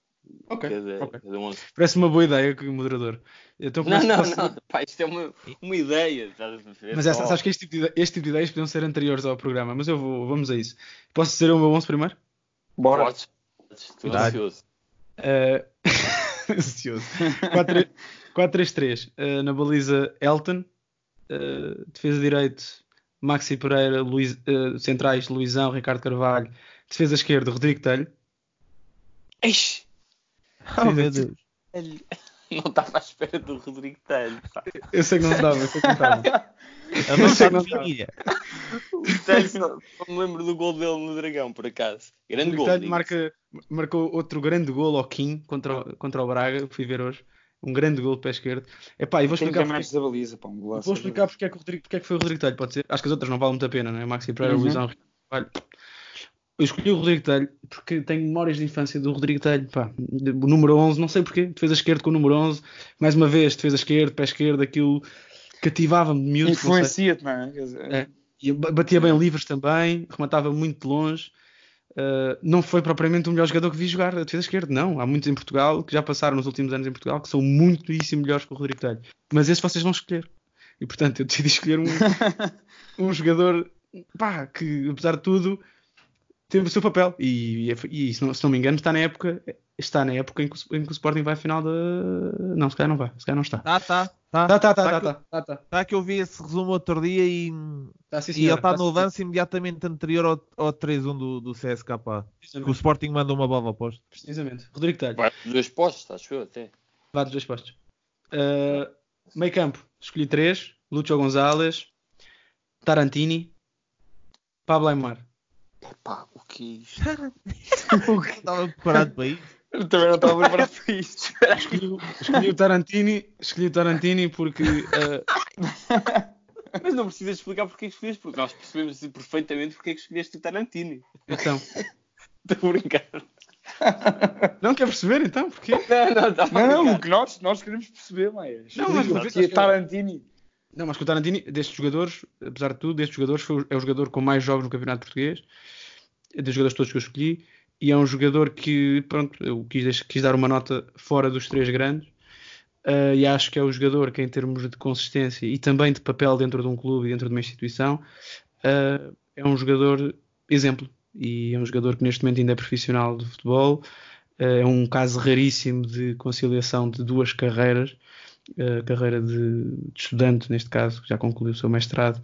Ok, cada, ok. cada 11. Parece uma boa ideia que o moderador. Então, Não, não, posso- não, pá, isto é uma, uma ideia. Estás a ver? Mas essa, Só- sabes que este tipo, de, este tipo de ideias podiam ser anteriores ao programa, mas eu vou, vamos a isso. Posso dizer o meu 11 primeiro? Bora. Podes, estou ansioso. Uh, ansioso. 4-3-3. Uh, na baliza Elton. Uh, defesa direito Maxi Pereira. Luiz, uh, centrais Luizão, Ricardo Carvalho. Defesa esquerda Rodrigo Telho. Eish, Oh, meu Deus. não estava à espera do Rodrigo Telho. pá. Eu sei que não dava, eu sei que não dava. A mão sei está que de não família. O Telho só me lembro do gol dele no Dragão, por acaso. Grande Rodrigo gol. Marca, marcou outro grande gol ao Kim contra, o- contra o Braga. Fui ver hoje. Um grande gol de pé esquerdo. Epá, e vou 30 explicar porque, baliza, pá, um golaço. vou explicar porque é, que o Rodrigo, porque é que foi o Rodrigo Telho, pode ser? Acho que as outras não valem muito a pena, não é? Maxi Pereira, Uhum. Luizão, Ricardo Carvalho. Eu escolhi o Rodrigo Telho porque tenho memórias de infância do Rodrigo Telho, pá. O número 11, não sei porquê. Defesa esquerda com o número 11. Mais uma vez, defesa esquerda, pé esquerdo, aquilo cativava-me miúdo. Influencia-te, não é? É. Ba- batia bem livres também, rematava muito de longe. Uh, não foi propriamente o melhor jogador que vi jogar a defesa esquerda, não. Há muitos em Portugal que já passaram nos últimos anos em Portugal que são muitíssimo melhores que o Rodrigo Telho. Mas esse vocês vão escolher. E portanto eu decidi escolher um, um jogador pá, que apesar de tudo teve o seu papel e, e se, não, se, não, me engano está na época está na época em que, em que o Sporting vai à final da não, se calhar não vai, se calhar não está. Ah, tá, tá. Tá, tá, tá, tá, tá, tá, tá. Tá que eu vi esse resumo outro dia e, tá, sim, e ele está tá, no lance imediatamente anterior ao, ao 3-1 do, do CSK. Que o Sporting manda uma bola posto. Precisamente. Rodrigo Talho. Vai dos dois postos, acho eu até. Vai dos dois postos. Uh, meio campo, escolhi três. Lúcio Gonzalez, Tarantini, Pablo Aymar. Epá, o que é isto? Estava preparado para isso. Eu também não estava preparado para isto. Escolhi, escolhi, o Tarantini, escolhi o Tarantini porque. Uh... Mas não precisas explicar porque é que escolheste, porque nós percebemos perfeitamente porque é que escolheste o Tarantini. Então. Estou a brincar. Não quer perceber então? Porquê? Não, não, tá não o que nós, nós queremos perceber, mas. Não, mas, mas é Tarantini. Não, mas com o Tarantini, destes jogadores, apesar de tudo, destes jogadores, foi, é o jogador com mais jogos no Campeonato Português, dos jogadores todos que eu escolhi, e é um jogador que, pronto, eu quis, quis dar uma nota fora dos três grandes, uh, e acho que é o jogador que, em termos de consistência e também de papel dentro de um clube e dentro de uma instituição, uh, é um jogador exemplo, e é um jogador que neste momento ainda é profissional de futebol, uh, é um caso raríssimo de conciliação de duas carreiras, a carreira de, de, estudante, neste caso, que já concluiu o seu mestrado,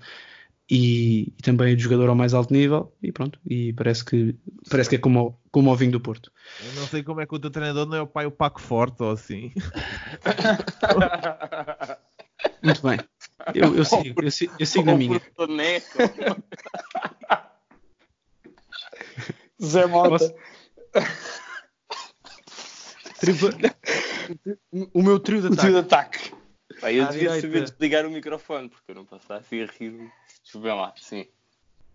e, e, também de jogador ao mais alto nível, e pronto, e parece que, parece que é como, como o vinho do Porto. Eu não sei como é que o teu treinador não é o pai o Paco Forte ou assim. Muito bem. Eu, eu sigo, eu sigo, eu sigo na minha. Zé Mota. Tripla... O meu trio de ataque. O trio de ataque. Pá, eu à devia direita... saber desligar o microfone, porque eu não posso estar assim a rir. Deixa eu ver lá, sim.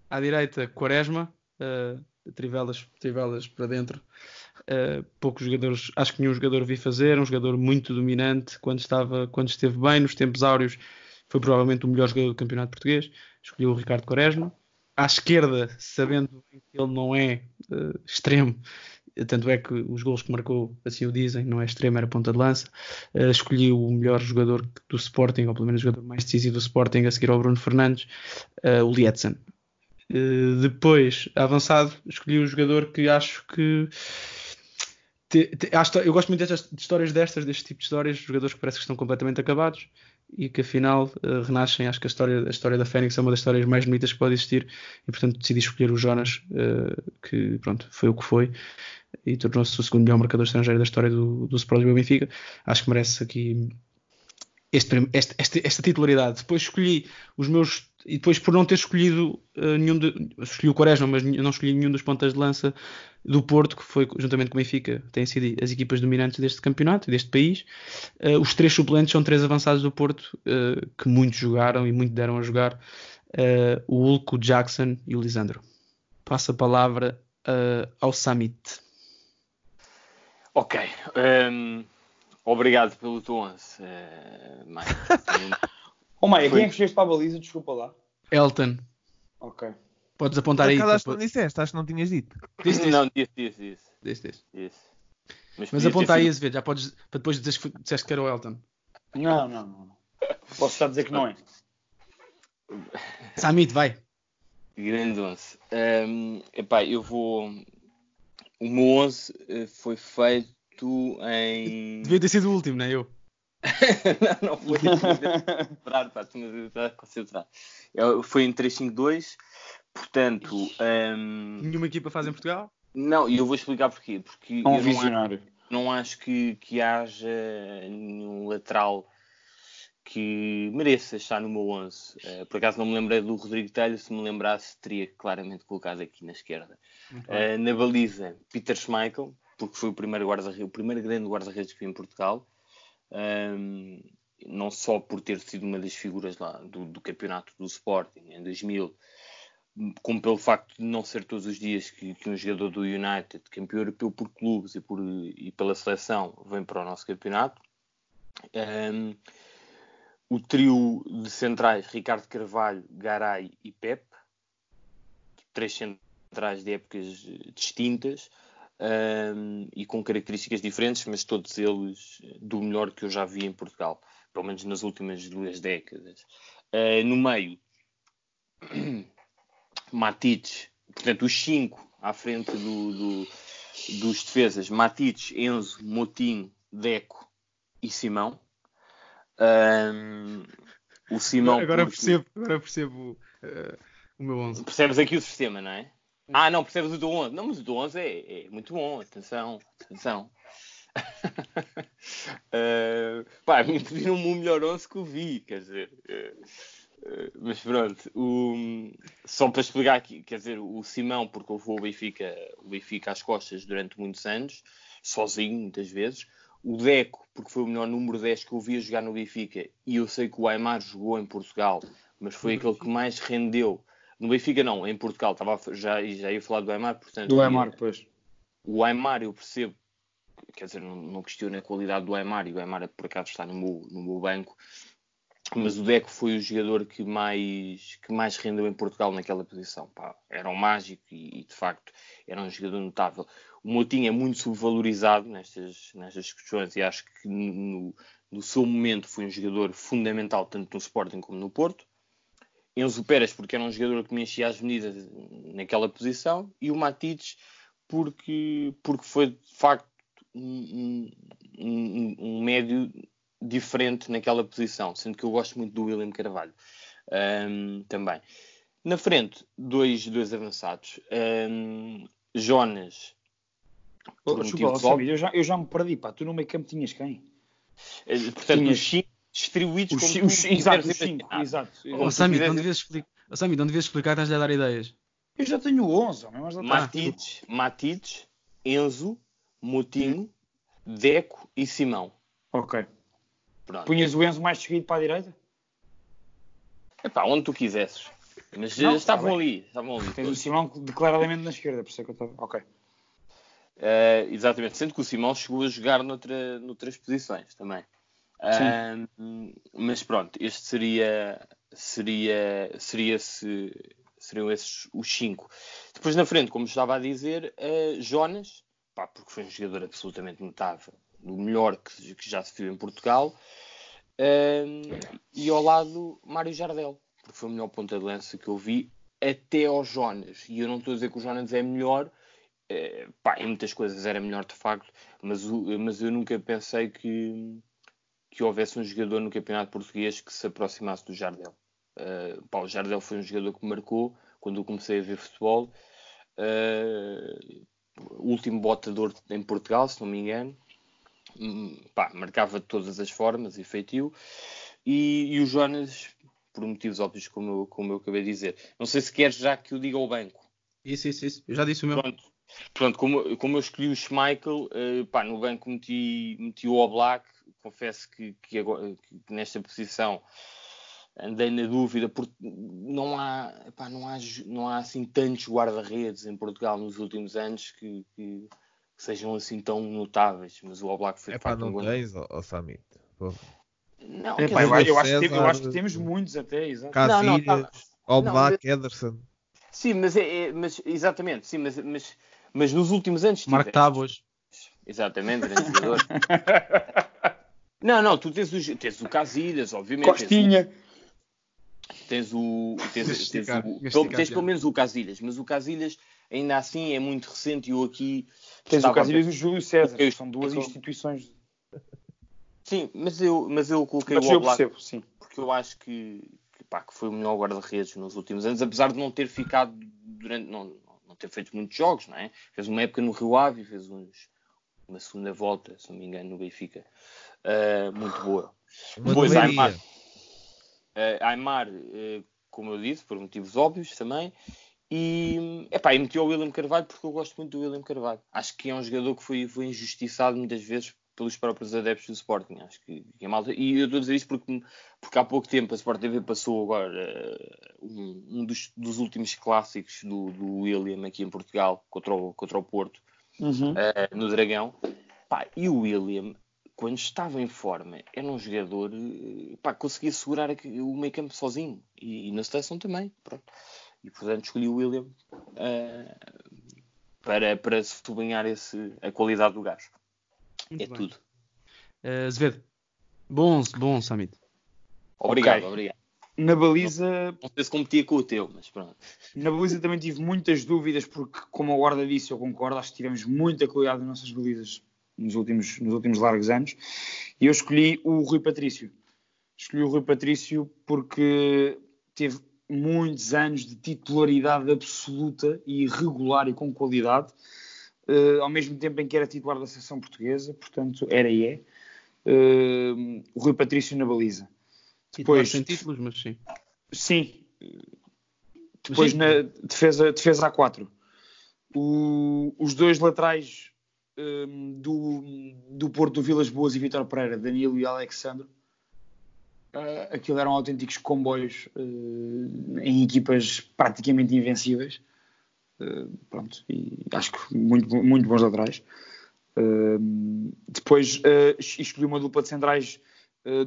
À direita, Quaresma, uh, trivelas, trivelas para dentro. Uh, poucos jogadores, acho que nenhum jogador vi fazer, um jogador muito dominante quando, estava, quando esteve bem, nos tempos áureos, foi provavelmente o melhor jogador do campeonato português. Escolhi o Ricardo Quaresma. À esquerda, sabendo que ele não é uh, extremo, tanto é que os gols que marcou, assim o dizem, não é extremo, era ponta de lança. Uh, escolhi o melhor jogador do Sporting, ou pelo menos o jogador mais decisivo do Sporting, a seguir ao Bruno Fernandes, uh, o Lietzen. Uh, depois, avançado, escolhi o jogador que acho que. Te, te, eu gosto muito destas, de histórias destas, deste tipo de histórias, jogadores que parece que estão completamente acabados e que afinal uh, renascem. Acho que a história, a história da Fênix é uma das histórias mais bonitas que pode existir e portanto decidi escolher o Jonas, uh, que pronto, foi o que foi e tornou-se o segundo melhor marcador estrangeiro da história do, do Sporting Benfica. Acho que merece aqui este, este, esta, esta titularidade. Depois escolhi os meus. E depois, por não ter escolhido uh, nenhum. De, escolhi o Quaresma, mas não escolhi nenhum dos pontas de lança do Porto, que foi juntamente com o Benfica, têm sido as equipas dominantes deste campeonato, deste país. Uh, os três suplentes são três avançados do Porto, uh, que muito jogaram e muito deram a jogar: o Hulk, o Jackson e o Lisandro. Passo a palavra ao Summit. Ok. Um, obrigado pelo teu 11, uh, Maia. oh, Maia, quem é que escolheste para a baliza? Desculpa lá. Elton. Ok. Podes apontar aí. Acho que não disseste, acho que não tinhas dito. Disse, Não, disse, disse, disse. Disse, disse. disse. Mas, Mas aponta aí, Azevedo, já podes, para depois dizer que disseste que era o Elton. Não, não, não. Posso estar a dizer que não é. Samit, vai. Grande 11. Um, epá, eu vou o meu 11 eh, foi feito em. Devia ter sido o último, não é eu? não, não foi. concentrar, pá, a concentrar. Foi em 3-5-2, portanto. Um... Nenhuma equipa faz em Portugal? Não, e eu vou explicar porquê. Porque um visionário. Não acho, não acho que, que haja nenhum lateral que mereça estar no meu 11. Uh, eh, por acaso não me lembrei do Rodrigo Telho, se me lembrasse teria claramente colocado aqui na esquerda. Uh, na baliza, Peter Schmeichel, porque foi o primeiro, guarda o primeiro grande guarda-redes que vi em Portugal. Um, não só por ter sido uma das figuras lá do, do, campeonato do Sporting em 2000, como pelo facto de não ser todos os dias que, que um jogador do United, campeão europeu por clubes e, por, e pela seleção, vem para o nosso campeonato. Um, o trio de centrais Ricardo Carvalho, Garay e Pep, três centrais de épocas distintas um, e com características diferentes, mas todos eles do melhor que eu já vi em Portugal, pelo menos nas últimas duas décadas. Uh, no meio, Matites, portanto, os cinco à frente do, do, dos defesas: Matites, Enzo, Motinho, Deco e Simão. Um, o Simão. Agora porque- percebo, agora percebo eh, o meu 11. Percebes aqui o sistema, não é? Ah, não, percebes o do 11. Não, mas o do 11 é, é muito bom. Atenção, atenção. uh, pá, a mim pediram-me o melhor 11 que eu vi, quer dizer. uh, uh, mas pronto, o- só para explicar aqui, quer dizer, o Simão, porque levou o Benfica, o Benfica às costas durante muitos anos, sozinho, muitas vezes. O Deco, porque foi o melhor número 10 que eu vi jogar no Benfica, e eu sei que o Aymar jogou em Portugal, mas foi aquele que mais rendeu. No Benfica não, em Portugal, estava já, já ia falar do Aymar, portanto... Do Aymar, pois. o Aymar eu percebo, quer dizer, não, não questiono a qualidade do Aymar, e o Aymar por acaso está no meu, no meu banco, mas o Deco foi o jogador que mais, que mais rendeu em Portugal naquela posição. Pá, era um mágico e, e, de facto era um jogador notável. O Moutinho é muito subvalorizado nestas, nestas questões e acho que no, no seu momento foi um jogador fundamental tanto no Sporting como no Porto. Enzo Pérez porque era um jogador que me enchia as medidas naquela posição e o Matites porque, porque foi de facto um, um- um- um médio diferente naquela posição, sendo que eu gosto muito do William Carvalho ahm, também. Na frente, dois, dois avançados. Ahm, Jonas, Oh, por desculpa, óbvios. eu já, eu já me perdi, pá. Tu no meio campo tinhas quem? Eh, portanto, Tinhas- os cinco distribuídos Os, como os, exato, os cinco, exato. Oh, Sami, não devias explicar. Oh, Sami, não devias explicar, estás-lhe a dar ideias. Eu já tenho 11, homem, mas já está. Matites, Matites, Enzo, Moutinho, Deco e Simão. Ok. Pronto. Punhas o Enzo mais seguido para a direita? Epá, onde tu quisesses. Mas Não, eh, estavam tá ali, estavam ali. Tens o Simão declaradamente na esquerda, por isso é que eu estava. Ok. Eh, exatamente, sendo que o Simão chegou a jogar noutra, noutras posições também. Ah, mas pronto, este seria seria seria se seriam esses os cinco. Depois na frente, como estava a dizer, eh, Jonas, pá, porque foi um jogador absolutamente notável, do melhor que, que já se viu em Portugal, e ao lado Mário Jardel, porque foi o melhor ponta de lança que eu vi até ao Jonas. E eu não estou a dizer que o Jonas é melhor, eh, pá, em muitas coisas era melhor de facto, mas, mas eu nunca pensei que, que houvesse um jogador no campeonato português que se aproximasse do Jardel. Eh, pá, o Jardel foi um jogador que marcou quando eu comecei a ver futebol. O último botador em Portugal, se não me engano. Hum, pá, marcava de todas as formas e feitio. E, e o Jonas, por motivos óbvios, como eu, como eu acabei de dizer. Não sei se queres já que eu diga ao banco. Isso, isso, isso. Eu já disse o meu. Pronto, pronto como, como eu escolhi o Schmeichel, eh, pá, no banco meti, meti o Oblak. Confesso que, que agora- que nesta posição andei na dúvida, porque não há, pá, não há, não há assim tantos guarda-redes em Portugal nos últimos anos que, que- que sejam assim tão notáveis. Mas o Oblak foi É de pá, um não grande- tens, ó Samit. Pô. Não, É, pá, eu, eu acho eu acho que temos muitos até, exato. Não, não, Casilhas, tá- Oblak, Ederson. Sim, mas, é, é- mas exatamente, sim, mas, mas, mas nos últimos anos Marco Tábuas. Exatamente, grande jogador. não, não, tu tens, os, tens o Casilhas, obviamente. Costinha. Tens o. Tens, Deixa tens, esticar, o, pelo- tens pelo menos o Casilhas, mas o Casilhas ainda assim é muito recente e eu aqui. Tens estava o Casilhas e o Júlio César, Eu- que são duas eu- instituições. Sim, mas eu, mas eu coloquei Mas o eu Oblak percebo, sim. porque eu acho que, que, pá, que foi o melhor guarda-redes nos últimos anos, apesar de não ter ficado durante. Não, não ter feito muitos jogos, não é? Fez uma época no Rio Ave, fez uns, uma segunda volta, se não me engano, no Benfica. Ah, muito boa. Uma Depois, Aymar. Uh, Aymar, uh, como eu disse, por motivos óbvios também. E, epá, e meti o William Carvalho porque eu gosto muito do William Carvalho. Acho que é um jogador que foi, foi injustiçado muitas vezes pelos próprios adeptos do Sporting. Acho que, que é malta. E eu estou a dizer isto porque, porque há pouco tempo a Sport TV passou agora uh, um, um dos, dos últimos clássicos do, do William aqui em Portugal contra o, contra o Porto Uhum. uh, no Dragão. Pá, e o William, quando estava em forma, era um jogador uh, pá, conseguia segurar o meio campo sozinho e, e na seleção também. Pronto. E portanto escolhi o William uh, para, para sublinhar esse, a qualidade do gajo. Muito é bem. tudo. Eh, Azevedo. Bom, bom, Samit. Obrigado, Ok. obrigado. Na baliza. Não sei se competia com o teu, mas pronto. Na baliza também tive muitas dúvidas, porque, como a guarda disse, eu concordo, acho que tivemos muita qualidade nas nossas balizas nos últimos, nos últimos largos anos. E eu escolhi o Rui Patrício. Escolhi o Rui Patrício porque teve muitos anos de titularidade absoluta e regular e com qualidade, uh, ao mesmo tempo em que era titular da seleção portuguesa, portanto, era e é. Uh, o Rui Patrício na baliza. Depois, sem títulos, mas sim. Sim. Depois sim. na defesa, defesa A4. O, os dois laterais um, do, do Porto do Vilas Boas e Vitor Pereira, Danilo e Alexandre, uh, aquilo eram autênticos comboios uh, em equipas praticamente invencíveis. Uh, pronto, e acho que muito, muito bons laterais. Uh, depois uh, escolhi uma dupla de centrais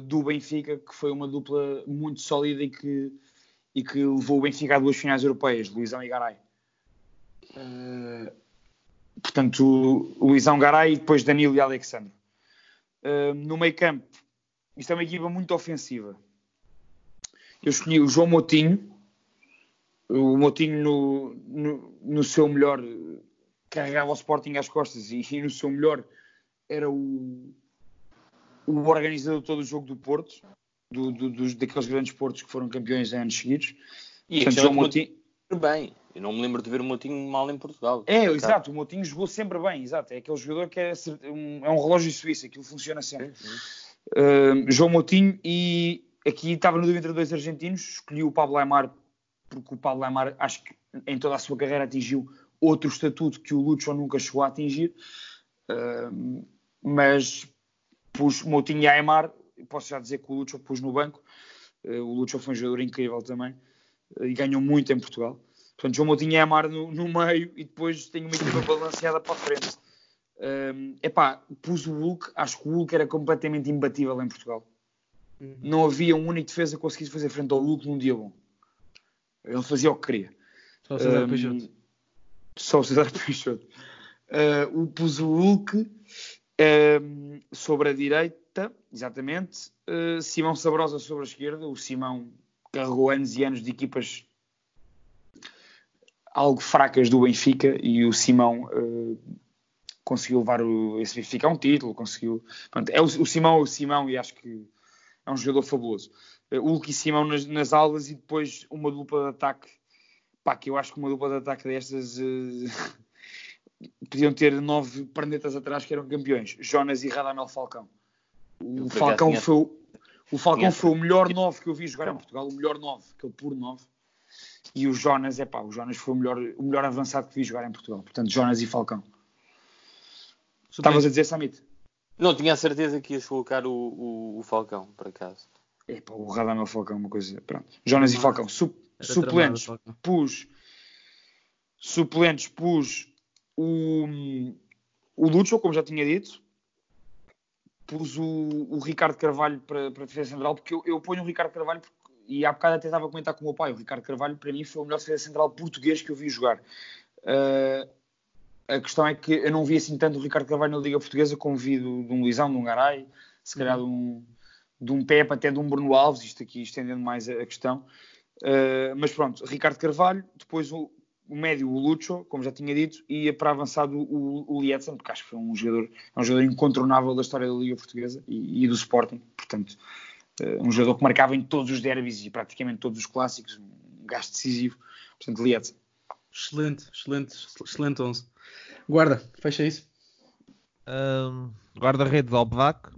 do Benfica, que foi uma dupla muito sólida e que, e que levou o Benfica a duas finais europeias, Luizão e Garay. Portanto, Luizão Garay e depois Danilo e Alexandre. no meio campo, isto é uma equipa muito ofensiva. Eu escolhi o João Motinho, o Motinho no, no, no seu melhor carregava o Sporting às costas e, e no seu melhor era o, o organizador de todo o jogo do Porto, do, do, dos, daqueles grandes portos que foram campeões em anos seguidos. E Portanto, João Motinho... bem. Eu não me lembro de ver o Motinho mal em Portugal. É, exato. O Motinho jogou sempre bem, exato. É aquele jogador que é um, é um relógio suíço, aquilo funciona sempre. Uh, João Motinho e aqui estava no dúvida entre dois argentinos, escolhi o Pablo Aymar porque o Pablo Aymar acho que em toda a sua carreira atingiu outro estatuto que o Lucho nunca chegou a atingir, uh, mas pus Moutinho e Aymar, posso já dizer que o Lucho pus no banco, uh, o Lucho foi um jogador incrível também, e ganhou muito em Portugal. Portanto, João Moutinho e Aymar no, no, meio, e depois tenho uma equipa balanceada para a frente. Um, epá, pus o Hulk, acho que o Hulk era completamente imbatível em Portugal. Uhum. Não havia um único defesa que conseguisse fazer frente ao Hulk num dia bom. Ele fazia o que queria. Só o César um, Peixoto. Só o César Peixoto. Uh, o pus o Hulk uh, sobre a direita, exatamente. Uh, Simão Sabrosa sobre a esquerda. O Simão carregou anos e anos de equipas algo fracas do Benfica e o Simão uh, conseguiu levar o, esse Benfica a um título, conseguiu. Pronto, é o, o Simão, o Simão e acho que é um jogador fabuloso. Uh, Hulk e Simão nas, nas aulas e depois uma dupla de ataque. Pá, que eu acho que uma dupla de ataque destas uh, podiam ter nove pernetas atrás que eram campeões. Jonas e Radamel Falcão. O Falcão, foi, o, Falcão foi o melhor nove que eu vi jogar em Portugal, o melhor nove, aquele puro nove. E o Jonas, é pá, o Jonas foi o melhor, o melhor avançado que vi jogar em Portugal. Portanto, Jonas e Falcão. Estavas a dizer, Samit? Não, tinha a certeza que ias colocar o, o, o Falcão, por acaso. É pá, o Radamel Falcão, uma coisa. Pronto. Jonas e Falcão. Su suplentes, tramado, pus. Suplentes, pus o, o Lucho, como já tinha dito. Pus o, o Ricardo Carvalho para, para defesa central, porque eu, eu ponho o Ricardo Carvalho, porque, e há bocado até estava a comentar com o meu pai. O Ricardo Carvalho, para mim, foi o melhor defesa central português que eu vi jogar. Uh, a questão é que eu não vi assim tanto o Ricardo Carvalho na Liga Portuguesa como vi do, de um Luizão, de um Garay, se calhar de um, de um Pepe, até de um Bruno Alves, isto aqui estendendo mais a, a questão. Uh, mas pronto, Ricardo Carvalho, depois o, o médio, o Lucho, como já tinha dito, e para avançado o, o Lietzen, porque acho que foi um jogador, é um jogador incontornável da história da Liga Portuguesa e, e do Sporting, portanto, uh, um jogador que marcava em todos os derbys e praticamente todos os clássicos, um gasto decisivo, portanto, Lietzen. Excelente, excelente, excelente 11. Guarda, fecha isso. Um, Guarda-redes Albevac.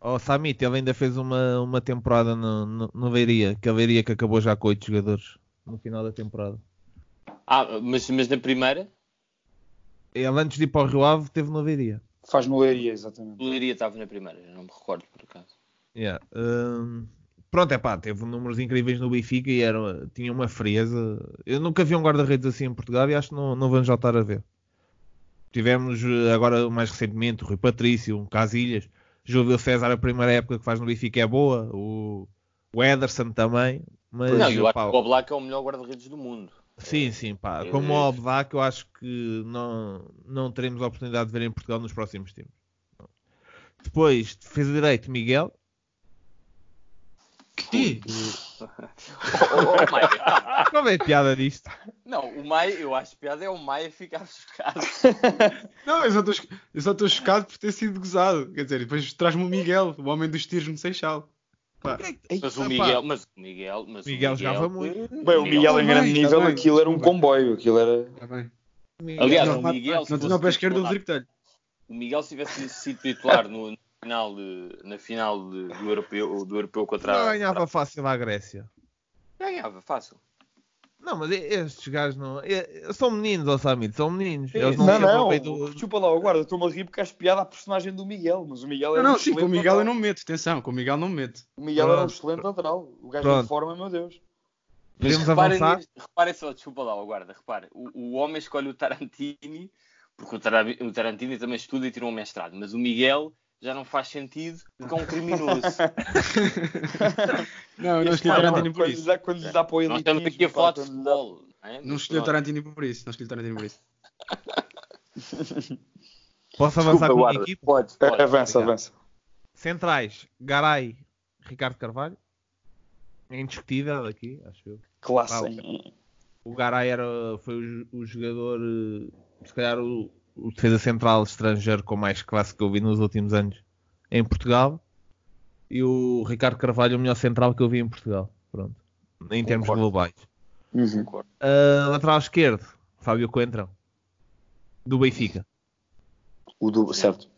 O oh, Samit, ele ainda fez uma, uma temporada no, no, no Veiria, que a Veiria que acabou já com 8 jogadores no final da temporada. Ah, mas, mas na primeira? Ele antes de ir para o Rio Ave teve no Veiria. Faz no Leiria, exatamente. O Leiria estava na primeira, não me recordo por acaso. Yeah. Um, pronto, é pá, teve números incríveis no Benfica e era, tinha uma frieza. Eu nunca vi um guarda-redes assim em Portugal e acho que não, não vamos já estar a ver. Tivemos eh, agora mais recentemente o Rui Patrício, um Casilhas, Júlio César, a primeira época que faz no Benfica é boa, o, o Ederson também. Mas, não, eu acho que o Oblak é o melhor guarda-redes do mundo. Sim, sim, pá. Como o Oblak, eu acho que não, não teremos a oportunidade de ver em Portugal nos próximos tempos. Depois, defesa direito, Miguel, Sim. Oh, oh, oh, Maia, calma. Qual é a piada disto? Não, o Maia, eu acho piada é o Maia ficar chocado. Não, eu só estou- eu só estou chocado por ter sido gozado. Quer dizer, depois traz-me o Miguel, o homem dos tiros no Seixal. Pá. Mas o Miguel, mas o Miguel, mas o Miguel jogava muito. Bem, o Miguel em Tá grande nível, tá bem, aquilo era um comboio. Aquilo era. Bem. Aliás, não, o Miguel, se não fosse tinha o pé esquerdo do titular- Rodrigo Telho. o Miguel se tivesse sido titular no, final, de, na final de- do, europeu, do europeu contra Não a. ganhava fácil à Grécia. Ganhava, fácil. Não, mas estes gajos não. é- São meninos, ó Samit, são meninos. Eles não, não, não. não, do... Desculpa lá, guarda, estou-me a rir porque acho piada à personagem do Miguel. Mas o Miguel Não, era não, um sim, com o Miguel eu não me meto. Atenção, com o Miguel não me meto. O Miguel era um Pronto. excelente lateral. O gajo Pronto. de forma, meu Deus. Mas Podemos reparem, reparem só, desculpa lá, guarda, repare. O, o homem escolhe o Tarantini, porque o Tarantini também estuda e tirou um mestrado, mas o Miguel já não faz sentido porque é um criminoso. Não, eu não escolhi Tarantino por quando isso. Quando dá para o Nós estamos aqui a falar de quando futebol. Não, é? Escolhi. Tarantino por isso. Não escolhi o Tarantino por isso. Posso avançar Desculpa, com a minha equipe? Pode, pode. Avança, Obrigado. avança. Centrais, Garay, Ricardo Carvalho. É indiscutível aqui, acho eu. Classe. O Garay era, foi o, o jogador, eh, se calhar o, o defesa central estrangeiro com mais classe que eu vi nos últimos anos em Portugal. E o Ricardo Carvalho, o melhor central que eu vi em Portugal. Pronto. Em termos Concordo. globais. Uhum. Ah, lateral esquerdo, Fábio Coentrão. Do Benfica. O do, certo.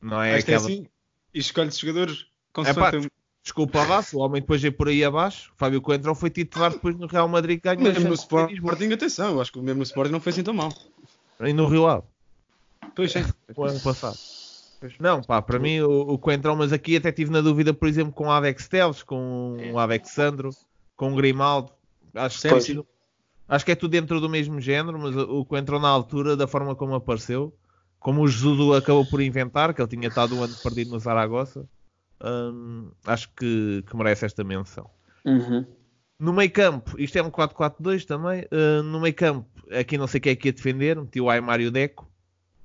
Não é é aquela. assim. E escolhe jogadores com É pá, sorte. Desculpa se o homem depois veio por aí abaixo. Fábio Coentrão foi titular depois no Real Madrid que ganhou Mesmo no Sporting, atenção. Eu acho que mesmo no Sporting não foi assim tão mal. E no Rio Ave. Pois é. o ano passado. Não, pá, para mim o, o Coentrão, mas aqui até tive na dúvida, por exemplo, com o Alex Teles, com o Alexandro, com o Grimaldo. Acho, que sido- acho que é tudo dentro do mesmo género, mas o o Coentrão na altura, da forma como apareceu, como o Jesus acabou por inventar, que ele tinha estado um ano perdido no Zaragoza, hum, acho que, que merece esta menção. Uhum. No meio campo, isto é um 4-4-2 também. uh, no meio campo, aqui não sei quem é que ia defender, meti o Aymar e o Deco.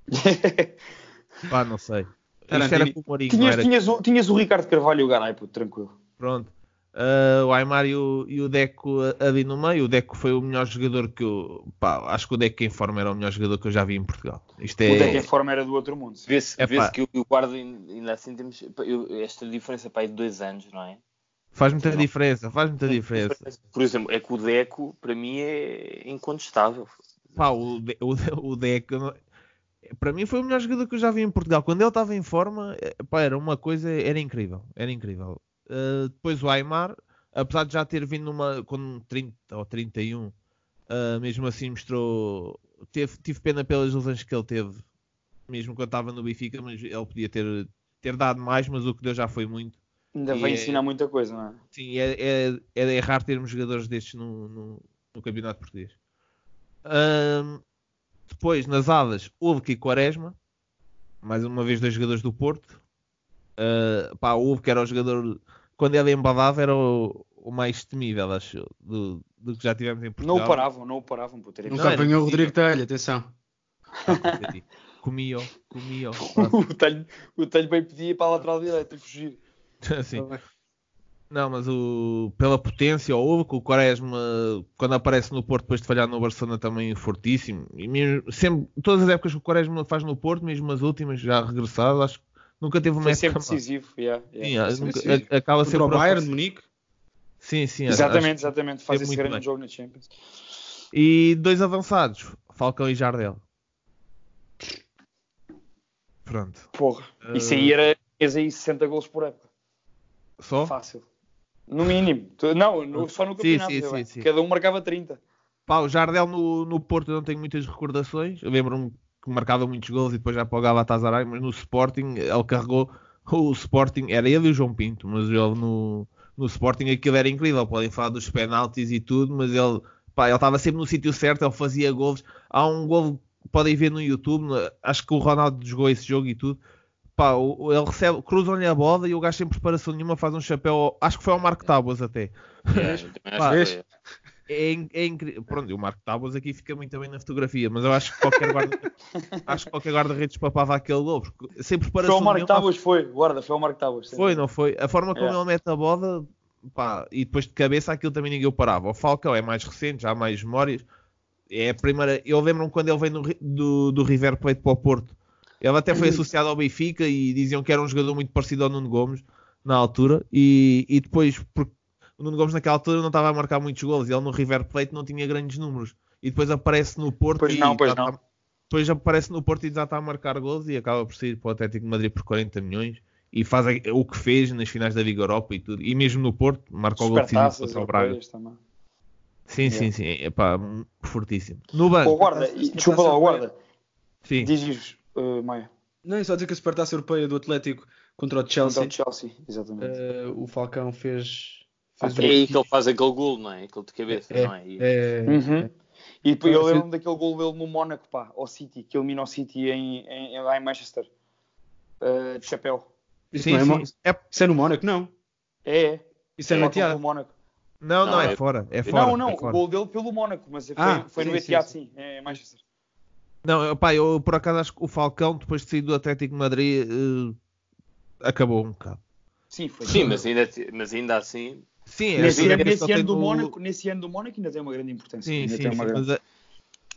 Pá, não sei. Era Tarantino. com o Mourinho, tinhas, era? tinhas, o, tinhas o Ricardo Carvalho e o Garay, puto, tranquilo. Pronto. Uh, o Aymar e o, e o Deco ali no meio. O Deco foi o melhor jogador que eu. Pá, acho que o Deco em forma era o melhor jogador que eu já vi em Portugal. Isto O Deco é. em forma era do outro mundo. Vê-se É pá. que eu o guarda ainda assim temos eu- esta diferença para aí de dois anos, não é? Faz muita Não. diferença, faz muita diferença. Por exemplo, é que o Deco para mim é incontestável. Pá, o, De- o, o Deco. Para mim foi o melhor jogador que eu já vi em Portugal. Quando ele estava em forma, eh, pá, era uma coisa, era incrível. Era incrível. Uh, depois o Aymar, apesar de já ter vindo numa, com 30 ou 31, uh, mesmo assim mostrou. Teve, tive pena pelas lesões que ele teve, mesmo quando estava no Benfica, mas ele podia ter, ter dado mais, mas o que deu já foi muito. Ainda E vai é- ensinar muita coisa, não é? Sim, é, é, é, raro termos jogadores destes no, no, no campeonato português. Depois, nas alas, Hulk e Quaresma. Mais uma vez, dois jogadores do Porto. Ah, pá, o Hulk era o jogador, quando ele embadava, era o, o mais temível, acho, eu, do, do que já tivemos em Portugal. Não o paravam, não o paravam. Era Não Nunca apanhou o. Rodrigo Telho, atenção. Comia-o, comia-o. o Telho, o Telho bem pedia para a lateral direita fugir. Sim. Não, mas o, pela potência, o Hulk, o Quaresma, quando aparece no Porto depois de falhar no Barcelona também é fortíssimo. E mesmo, sempre, todas as épocas que o Quaresma faz no Porto, mesmo as últimas, já regressado, acho que nunca teve uma Foi época sempre decisivo. yeah, yeah. Sim, Sim, nunca- a- acaba sempre o por Bayern de. Munique. Sim, sim. Exatamente, acho- exatamente. Faz esse grande bem. jogo na Champions. E dois avançados, Falcão e Jardel. Pronto. Porra. Isso aí era. Tinhas aí 60 gols por época. Só? Fácil. No mínimo. Não, no- só no campeonato. sim, sim, sim. Cada um marcava 30. Pá, o Jardel no, no Porto eu não tenho muitas recordações. Eu lembro-me que marcava muitos gols e depois já para o Galatasaray, mas no Sporting ele carregou o Sporting, era ele e o João Pinto, mas ele no, no Sporting aquilo era incrível. Podem falar dos penaltis e tudo, mas ele pá, ele estava sempre no sítio certo, ele fazia gols. Há um gol que podem ver no YouTube, acho que o Ronaldo jogou esse jogo e tudo. Pá, o- o- ele recebe, cruzam-lhe a bola e o gajo sem preparação nenhuma faz um chapéu, acho que foi ao Marco Tábuas até. É, Pá, foi. É, é incrível. Pronto, e o Marco Tábuas aqui fica muito bem na fotografia, mas eu acho que qualquer guarda, acho que qualquer guarda-redes papava aquele gol, porque sem Foi preparação o Marco nenhuma, Tábuas, foi. Guarda, foi o Marco Tábuas. sim. foi, não foi? A forma como Yeah. ele mete a bola, pá, e depois de cabeça aquilo também ninguém o parava. O Falcão é mais recente, já há mais memórias. É a primeira. Eu lembro-me quando ele veio no Ri- do, do River Plate para o Porto. Ele até foi associado ao Benfica e diziam que era um jogador muito parecido ao Nuno Gomes na altura. E, e depois, porque o Nuno Gomes naquela altura não estava a marcar muitos golos. Ele no River Plate não tinha grandes números. E depois aparece no Porto Pois e não, pois já não. está- depois aparece no Porto e já está a marcar gols e acaba por sair para o Atlético de Madrid por 40 milhões e faz o que fez nas finais da Liga Europa e tudo. E mesmo no Porto, marca o gol decisivo Supertaças contra o Braga. também. Sim, sim, sim. É pá, fortíssimo. No banco. Ô, guarda, desculpa lá, guarda. Sim. Diz-nos, uh, Maia. Não, é só dizer que a Supertaça Europeia do Atlético contra o Chelsea, Contra o Chelsea, exatamente. eh, o Falcão fez. fez É um- aí que ele faz aquele gol, não é? Aquele de cabeça, É, não é? E- é- Uhum. E depois eu lembro-me daquele gol dele no Mónaco, pá, ao City, que elimina o City em, em, lá em Manchester. Uh, de chapéu. Isso, Sim, não é, sim. É- isso é no Mónaco, não. É, é. Isso é É no o gol do Etihad. Mónaco. Não, não, Não, é, é- fora. É fora. não, não, é o fora. gol dele pelo Mónaco, mas foi, Ah, foi no sim, Etihad, sim, sim, em Manchester. Não, eu- pá, eu por acaso acho que o Falcão, depois de sair do Atlético de Madrid, eh, acabou um bocado. Sim, foi. Sim, mas ainda, mas ainda assim. Sim, é Nesse, assim, ano, é nesse ano do Mónaco, nesse ano do Mónaco ainda tem uma grande importância. Sim, ainda sim, tem sim, grande... mas a-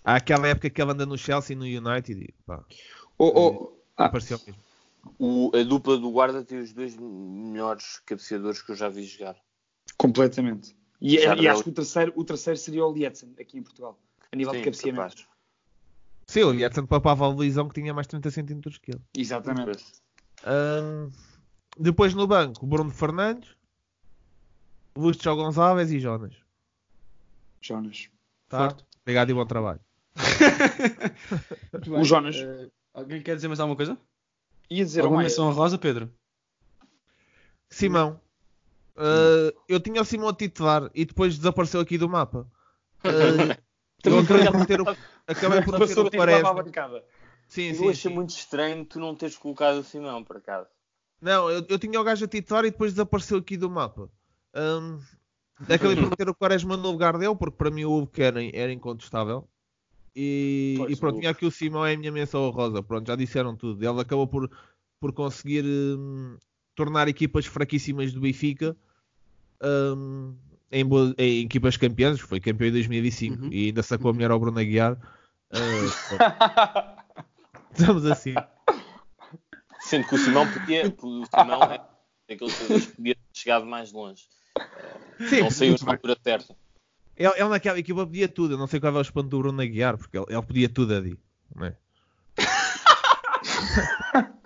há aquela época que ele anda no Chelsea e no United e pá, Oh, oh, ah, pareceu mesmo. O, a dupla do guarda tem os dois melhores cabeceadores que eu já vi jogar. completamente. E, Já e não- acho que o terceiro, o terceiro seria o Lietzen, aqui em Portugal, a nível de Sim, cabeceamento. capaz. Sim, o Edson papava a Luizão que tinha mais 30 centímetros que ele. Exatamente. Ahn, depois no banco, Bruno Fernandes, Lúcio Gonçalves e Jonas. Jonas. Tá? Forte. Obrigado e bom trabalho. O Jonas. Eh, alguém quer dizer mais alguma coisa? Ia dizer Alguma menção rosa, Pedro? Simão. Ah, eu tinha o Simão a titular e depois desapareceu aqui do mapa. Ah, eu acabei por ter o, acabei por passou o Quaresma. bancada. Sim, Eu sim, achei sim. muito estranho tu não teres colocado o Simão, por acaso. Não, eu, eu tinha o gajo a titular e depois desapareceu aqui do mapa. Ahm, acabei por meter o Quaresma no lugar dele, porque para mim o Hugo era, era incontestável. E, Pois, e pronto, tinha aqui o Simão, é a minha menção rosa. Pronto, já disseram tudo. Ele acabou por, por conseguir hum, tornar equipas fraquíssimas do Benfica hum, em, em equipas campeãs. Foi campeão em 2005 Uhum. e ainda sacou a mulher ao Bruno Aguiar. Ah, Estamos assim. Sendo que o Simão podia. O Simão é jogadores que podia ter chegado mais longe. Sim, não saiu na altura certa. Ele, ele naquela equipa podia tudo. Eu não sei qual é o espanto do Bruno Aguiar, porque ele, ele podia tudo ali. Não é?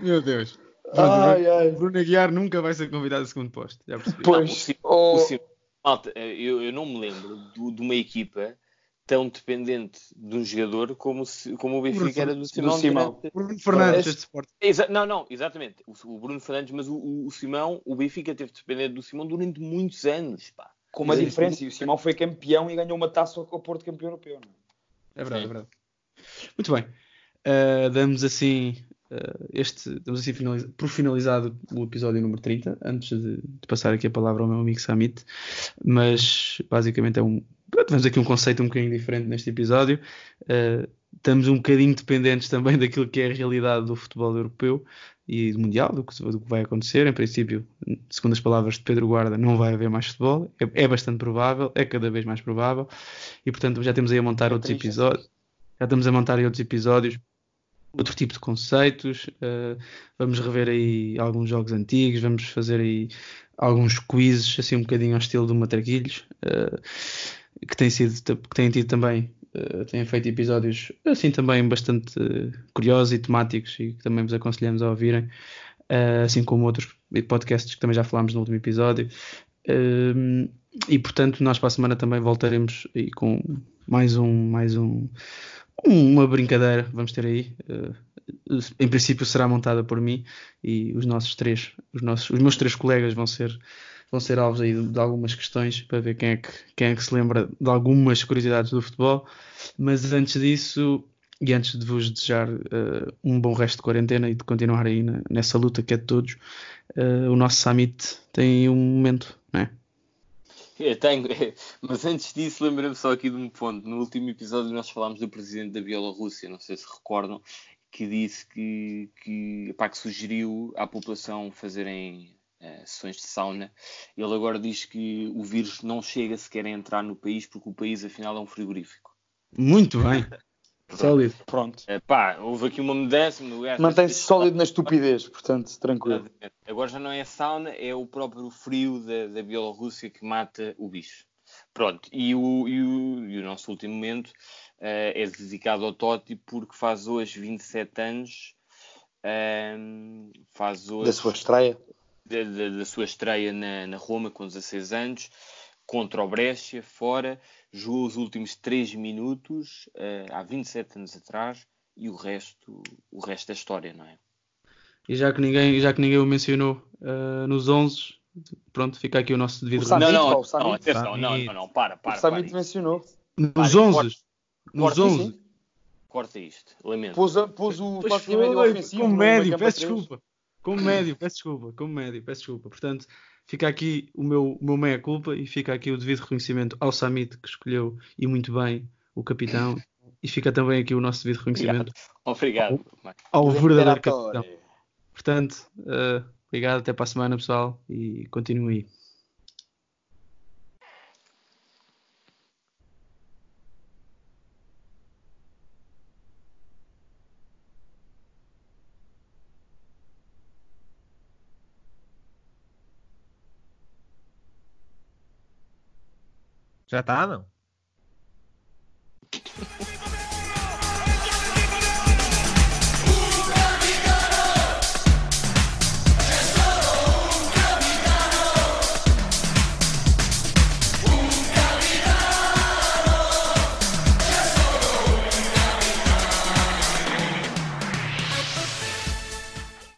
Meu Deus. Ai, ai. Bruno Aguiar nunca vai ser convidado a segundo posto. Já percebi. Não, o Pois, Simão- oh, o Simão- malta, eu, eu não me lembro do- de uma equipa tão dependente de um jogador como, se- como o Benfica era do Simão. Simão. durante- Bruno Fernandes, Este- este Sport. Exa- não, não, exatamente. O, o Bruno Fernandes, mas o, o- o Simão, o Benfica teve dependente do Simão durante muitos anos. Pá. com uma diferença. E o Simão foi campeão e ganhou uma taça ao Porto campeão europeu. Não é? É verdade, Sim. é verdade. Muito bem. Uh, damos assim uh, este damos assim finaliza- por finalizado o episódio número 30, antes de, de passar aqui a palavra ao meu amigo Samit. Mas basicamente é um. pronto, Vemos aqui um conceito um bocadinho diferente neste episódio. Uh, estamos um bocadinho dependentes também daquilo que é a realidade do futebol europeu e do Mundial, do que, do que vai acontecer. Em princípio, segundo as palavras de Pedro Guarda, não vai haver mais futebol. É, é bastante provável, é cada vez mais provável. E portanto já temos aí a montar É outros episódios. Já estamos a montar outros episódios, outro tipo de conceitos. eh, vamos rever aí alguns jogos antigos, vamos fazer aí alguns quizzes, assim um bocadinho ao estilo do Matraquilhos, eh, que têm sido, que têm tido também, eh, têm feito episódios assim também bastante curiosos e temáticos e que também vos aconselhamos a ouvirem, assim como outros podcasts que também já falámos no último episódio. Eh, e portanto, nós para a semana também voltaremos com mais um, mais um, uma brincadeira. Vamos ter aí. eh, em princípio será montada por mim e os nossos três, os nossos, os meus três colegas vão ser vão ser alvos aí de, algumas questões para ver quem é que quem é que se lembra de algumas curiosidades do futebol. Mas antes disso e antes de vos desejar eh, um bom resto de quarentena e de continuar aí na- nessa luta que é de todos, eh, o nosso summit tem um momento, não é? Eu tenho, mas antes disso, lembrei-me só aqui de um ponto. No último episódio, nós falámos do presidente da Bielorrússia, não sei se recordam, que disse que, que, pá, que sugeriu à população fazerem uh, sessões de sauna. Ele agora diz que o vírus não chega sequer a entrar no país porque o país afinal é um frigorífico. Muito bem. Sólido. Pronto. Uh, pá, houve aqui uma mudança. Mantém-se sólido na estupidez, portanto, tranquilo. Agora já não é sauna, é o próprio frio da, da Bielorrússia que mata o bicho. Pronto, e o, e o, e o nosso último momento uh, é dedicado ao Totti porque faz hoje 27 anos. Um, faz hoje, da sua estreia? Da, da, da sua estreia na, na, Roma com 16 anos, contra o Brescia, fora. Jogou os últimos 3 minutos, uh, há 27 anos atrás, e o resto, o resto é história, não é? E já que ninguém, já que ninguém o mencionou uh, nos 11, pronto, fica aqui o nosso devido. O Samit, não, não, não, atenção, não, não, não, para, para. O Samit mencionou. Nos 11. Nos 11. Corta isto, lamento. Pôs, pôs o toque médio ofensivo. Como médio, peço desculpa. Como médio, peço desculpa. Como médio, peço desculpa. Portanto, fica aqui o meu, o meu meia-culpa e fica aqui o devido reconhecimento ao Samit, que escolheu e muito bem o capitão. E fica também aqui o nosso devido reconhecimento obrigado, obrigado. ao, ao verdadeiro capitão. Portanto, uh, obrigado, até para a semana, pessoal, e continue aí. Já tá, não?